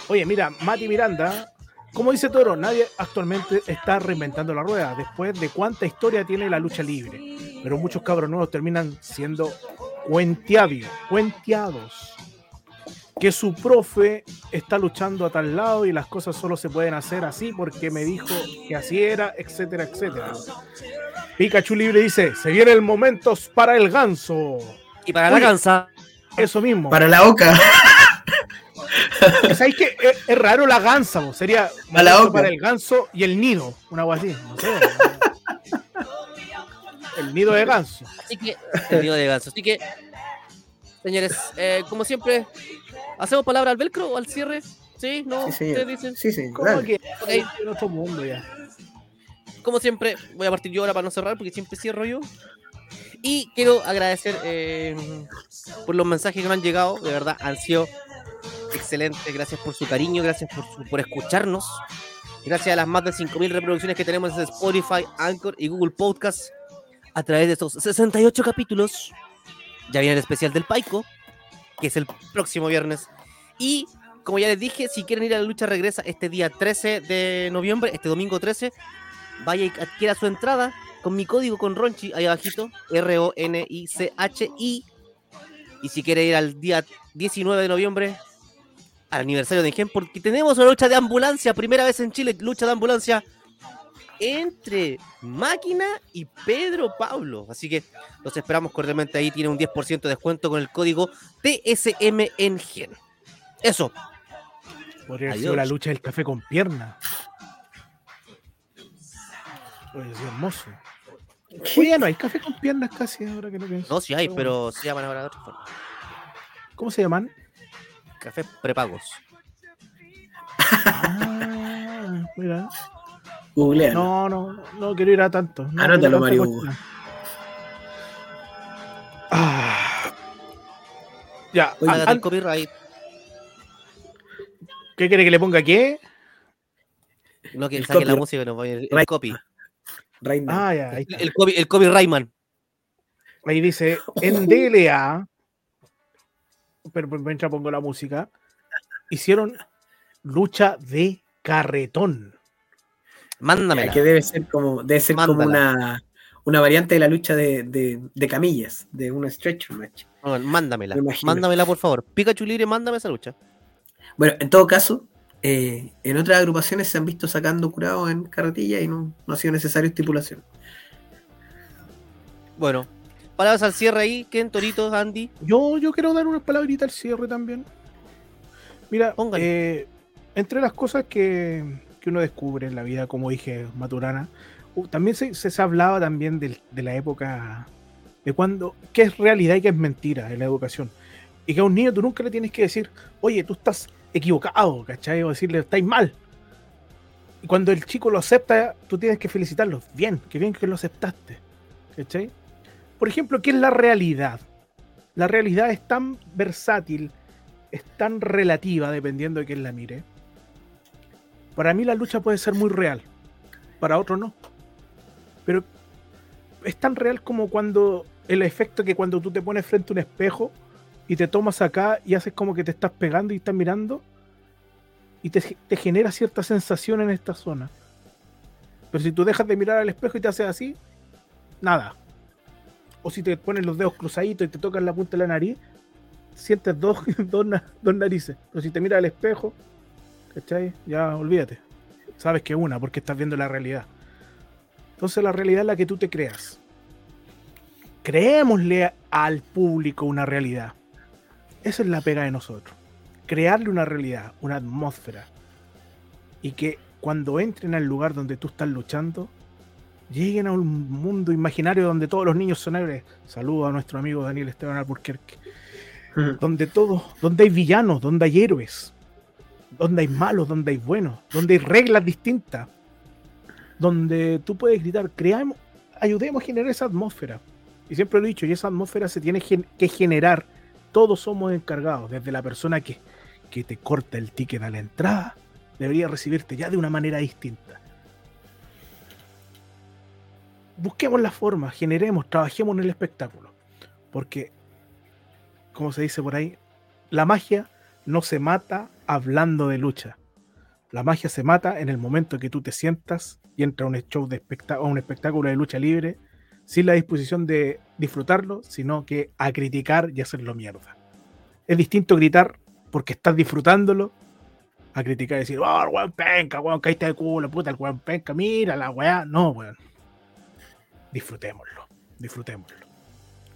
Oye, mira, Mati Miranda, como dice Toro, nadie actualmente está reinventando la rueda. Después de cuánta historia tiene la lucha libre. Pero muchos cabros nuevos terminan siendo cuenteados. cuenteados. Que su profe está luchando a tal lado y las cosas solo se pueden hacer así porque me dijo que así era, etcétera, etcétera. Pikachu Libre dice: Se viene el momento para el ganso. Y para la Oye. cansa, Eso mismo. Para la oca. ¿Sabéis que es, es raro la gansa? Sería A la momento oca. para el ganso y el nido, una agua así. No sé. el nido de ganso. Así que, el nido de ganso. Así que, señores, eh, como siempre, ¿hacemos palabra al velcro o al cierre? ¿Sí? ¿No? Sí, señor. ¿Ustedes dicen? Sí, sí. ¿Cómo dale. que Ok. en otro mundo ya? Como siempre, voy a partir yo ahora para no cerrar, porque siempre cierro yo. Y quiero agradecer eh, por los mensajes que me han llegado, de verdad, han sido excelentes. Gracias por su cariño, gracias por, su- por escucharnos. Gracias a las más de 5.000 reproducciones que tenemos en Spotify, Anchor y Google Podcast a través de estos 68 capítulos. Ya viene el especial del Paico, que es el próximo viernes. Y como ya les dije, si quieren ir a la lucha regresa este día 13 de noviembre, este domingo 13, vaya y adquiera su entrada con mi código con Ronchi ahí abajito, R-O-N-I-C-H-I. Y si quiere ir al día 19 de noviembre, al aniversario de Ingen, porque tenemos una lucha de ambulancia, primera vez en Chile, lucha de ambulancia entre Máquina y Pedro Pablo. Así que los esperamos cordialmente ahí. Tiene un 10% de descuento con el código TSM en Gen. Eso. Podría haber sido la lucha del café con pierna. Oye, es hermoso. Oye, ya no hay café con piernas casi ahora que lo pienso. No, sí hay, pero se llaman ahora de otra forma. ¿Cómo se llaman? Café prepagos. Ah, mira. Googlea. No, no, no quiero ir a tanto. No, Anótalo, Mario Hugo. Ah. Ya, an- copyright. ¿qué quiere que le ponga qué? No que El saque la música, no, el, el copy. Reina. Ah, ya, ahí El, está. el copy, el copy Rayman. Ahí dice, en DLA, pero pero mientras pongo la música, hicieron lucha de carretón. Mándamela. que debe ser como, debe ser como una, una variante de la lucha de, de, de camillas, de un stretcher match. No, mándamela. Mándamela, por favor. Pikachu Libre, mándame esa lucha. Bueno, en todo caso, eh, en otras agrupaciones se han visto sacando curados en carretilla y no, no ha sido necesario estipulación. Bueno, palabras al cierre ahí. Ken, Torito, Andy. Yo, yo quiero dar unas palabritas al cierre también. Mira, eh, entre las cosas que, que uno descubre en la vida, como dije, Maturana, uh, también se, se, se hablaba también de, la época de cuando, qué es realidad y qué es mentira en la educación. Y que a un niño tú nunca le tienes que decir, oye, tú estás equivocado, ¿cachai? O decirle, estáis mal. Y cuando el chico lo acepta, tú tienes que felicitarlo. Bien, qué bien que lo aceptaste. ¿Cachai? Por ejemplo, ¿qué es la realidad? La realidad es tan versátil, es tan relativa, dependiendo de quién la mire. Para mí la lucha puede ser muy real, para otro no. Pero es tan real como cuando el efecto que cuando tú te pones frente a un espejo y te tomas acá y haces como que te estás pegando y estás mirando y te, genera cierta sensación en esta zona. Pero si tú dejas de mirar al espejo y te haces así, nada. O si te pones los dedos cruzaditos y te tocas la punta de la nariz, sientes dos, dos narices. Pero si te miras al espejo, ¿cachai? Ya olvídate. Sabes que una, porque estás viendo la realidad. Entonces la realidad es la que tú te creas. Creémosle al público una realidad. Esa es la pega de nosotros. Crearle una realidad, una atmósfera. Y que cuando entren al lugar donde tú estás luchando, lleguen a un mundo imaginario donde todos los niños son héroes. Saludo a nuestro amigo Daniel Esteban Alburquerque. Donde todos, donde hay villanos, donde hay héroes, donde hay malos, donde hay buenos, donde hay reglas distintas, donde tú puedes gritar, creamos, ayudemos a generar esa atmósfera. Y siempre lo he dicho, y esa atmósfera se tiene que generar. Todos somos encargados, desde la persona que, que te corta el ticket a la entrada, debería recibirte ya de una manera distinta. Busquemos la forma, generemos, trabajemos en el espectáculo. Porque, como se dice por ahí, la magia no se mata hablando de lucha. La magia se mata en el momento que tú te sientas y entra a un show de espectá- un espectáculo de lucha libre sin la disposición de disfrutarlo, sino que a criticar y hacerlo mierda. Es distinto gritar porque estás disfrutándolo a criticar y decir, oh, el weón penca, weón, caíste de culo, puta, el weón penca, mira la weá. No, weón. Disfrutémoslo, disfrutémoslo.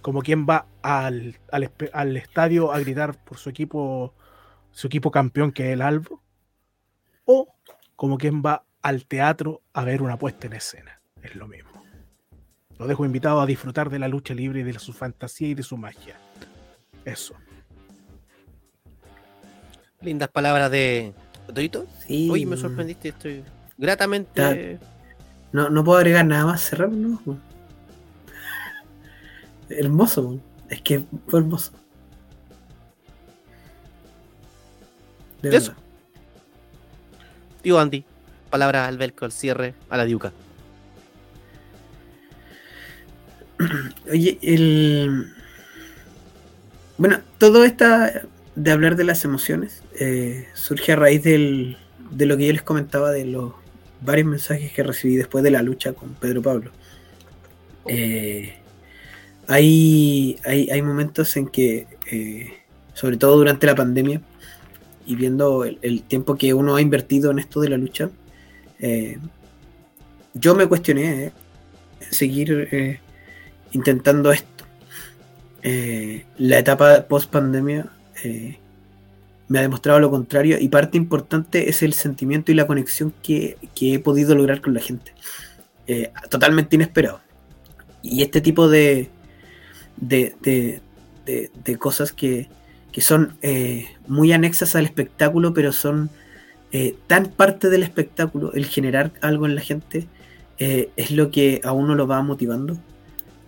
Como quien va al, al estadio a gritar por su equipo, su equipo campeón que es el Albo, o como quien va al teatro a ver una puesta en escena. Es lo mismo. Lo dejo invitado a disfrutar de la lucha libre y de su fantasía y de su magia. Eso. Lindas palabras de Torito. Sí, Oye, me sorprendiste, estoy gratamente. No, no puedo agregar nada más, cerrar, ¿no? Hermoso, es que fue hermoso. De Eso. verdad. Tío Andy, palabras al velcro, al cierre, a la diuca. Oye, el. Bueno, todo esta de hablar de las emociones eh, surge a raíz del, de lo que yo les comentaba de los varios mensajes que recibí después de la lucha con Pedro Pablo. Eh, hay, hay, hay momentos en que, eh, sobre todo durante la pandemia, y viendo el, tiempo que uno ha invertido en esto de la lucha, eh, yo me cuestioné eh, seguir eh, intentando esto. Eh, la etapa post pandemia me ha demostrado lo contrario y parte importante es el sentimiento y la conexión que, que he podido lograr con la gente. Totalmente inesperado. Y este tipo de, de- de cosas que, que son eh, muy anexas al espectáculo, pero son eh, tan parte del espectáculo, el generar algo en la gente, eh, es lo que a uno lo va motivando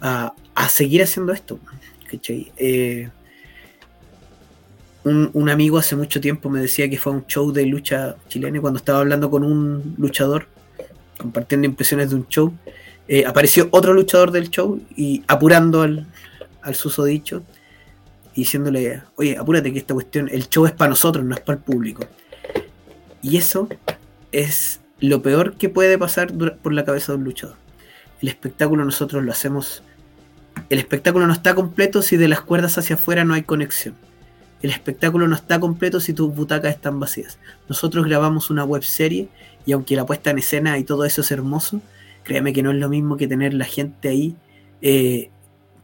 a, a seguir haciendo esto. Eh, un, un amigo hace mucho tiempo me decía que fue un show de lucha chilena cuando estaba hablando con un luchador, compartiendo impresiones de un show, apareció otro luchador del show y apurando al, al susodicho y diciéndole, oye, apúrate que esta cuestión, el show es para nosotros, no es para el público. Y eso es lo peor que puede pasar por la cabeza de un luchador. El espectáculo nosotros lo hacemos. El espectáculo no está completo si de las cuerdas hacia afuera no hay conexión. El espectáculo no está completo si tus butacas están vacías. Nosotros grabamos una web serie y aunque la puesta en escena y todo eso es hermoso, créeme que no es lo mismo que tener la gente ahí eh,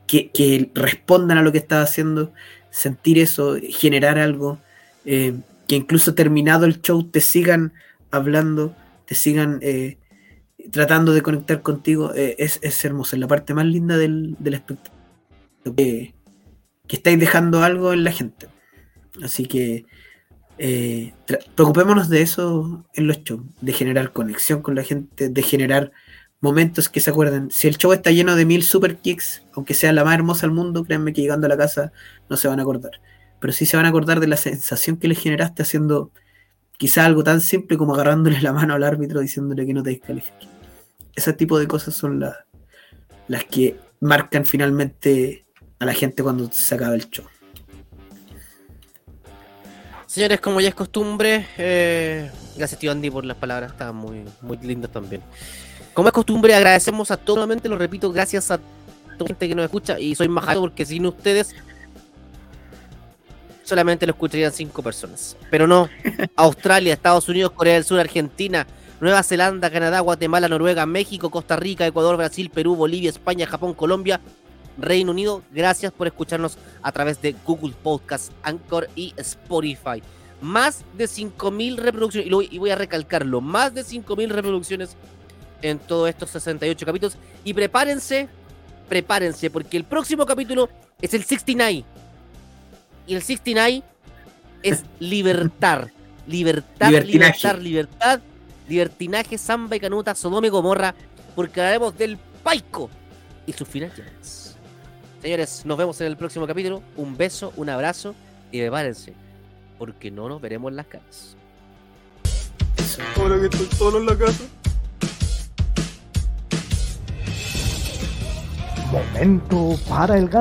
que, respondan a lo que estás haciendo, sentir eso, generar algo, eh, que incluso terminado el show te sigan hablando, te sigan eh, tratando de conectar contigo, eh, es, hermoso, es la parte más linda del, espectáculo. Que, que estáis dejando algo en la gente. Así que preocupémonos de eso en los shows, de generar conexión con la gente, de generar momentos que se acuerden. Si el show está lleno de mil super kicks, aunque sea la más hermosa del mundo, créanme que llegando a la casa no se van a acordar. Pero sí se van a acordar de la sensación que les generaste haciendo quizá algo tan simple como agarrándole la mano al árbitro diciéndole que no te descalifique. Ese tipo de cosas son la- las que marcan finalmente a la gente cuando se acaba el show. Señores, como ya es costumbre, eh, gracias tío Andy por las palabras, estaban muy, muy lindas también. Como es costumbre, agradecemos a todos, nuevamente lo repito, gracias a toda la gente que nos escucha y soy majado porque sin ustedes solamente lo escucharían cinco personas. Pero no, Australia, Estados Unidos, Corea del Sur, Argentina, Nueva Zelanda, Canadá, Guatemala, Noruega, México, Costa Rica, Ecuador, Brasil, Perú, Bolivia, España, Japón, Colombia, Reino Unido. Gracias por escucharnos a través de Google Podcast, Anchor y Spotify. Más de 5.000 reproducciones, y, voy a recalcarlo, más de 5.000 reproducciones en todos estos 68 capítulos. Y prepárense, prepárense, porque el próximo capítulo es el 69. Y el 69 es libertad. Libertad, Libertinaje. libertad, libertad, libertinaje, samba y canuta, Sodoma y Gomorra, porque hablaremos del Paico y sus finales. Señores, nos vemos en el próximo capítulo. Un beso, un abrazo y prepárense, porque no nos veremos en las caras. Ahora que estoy solo en la casa. Momento para el ganso.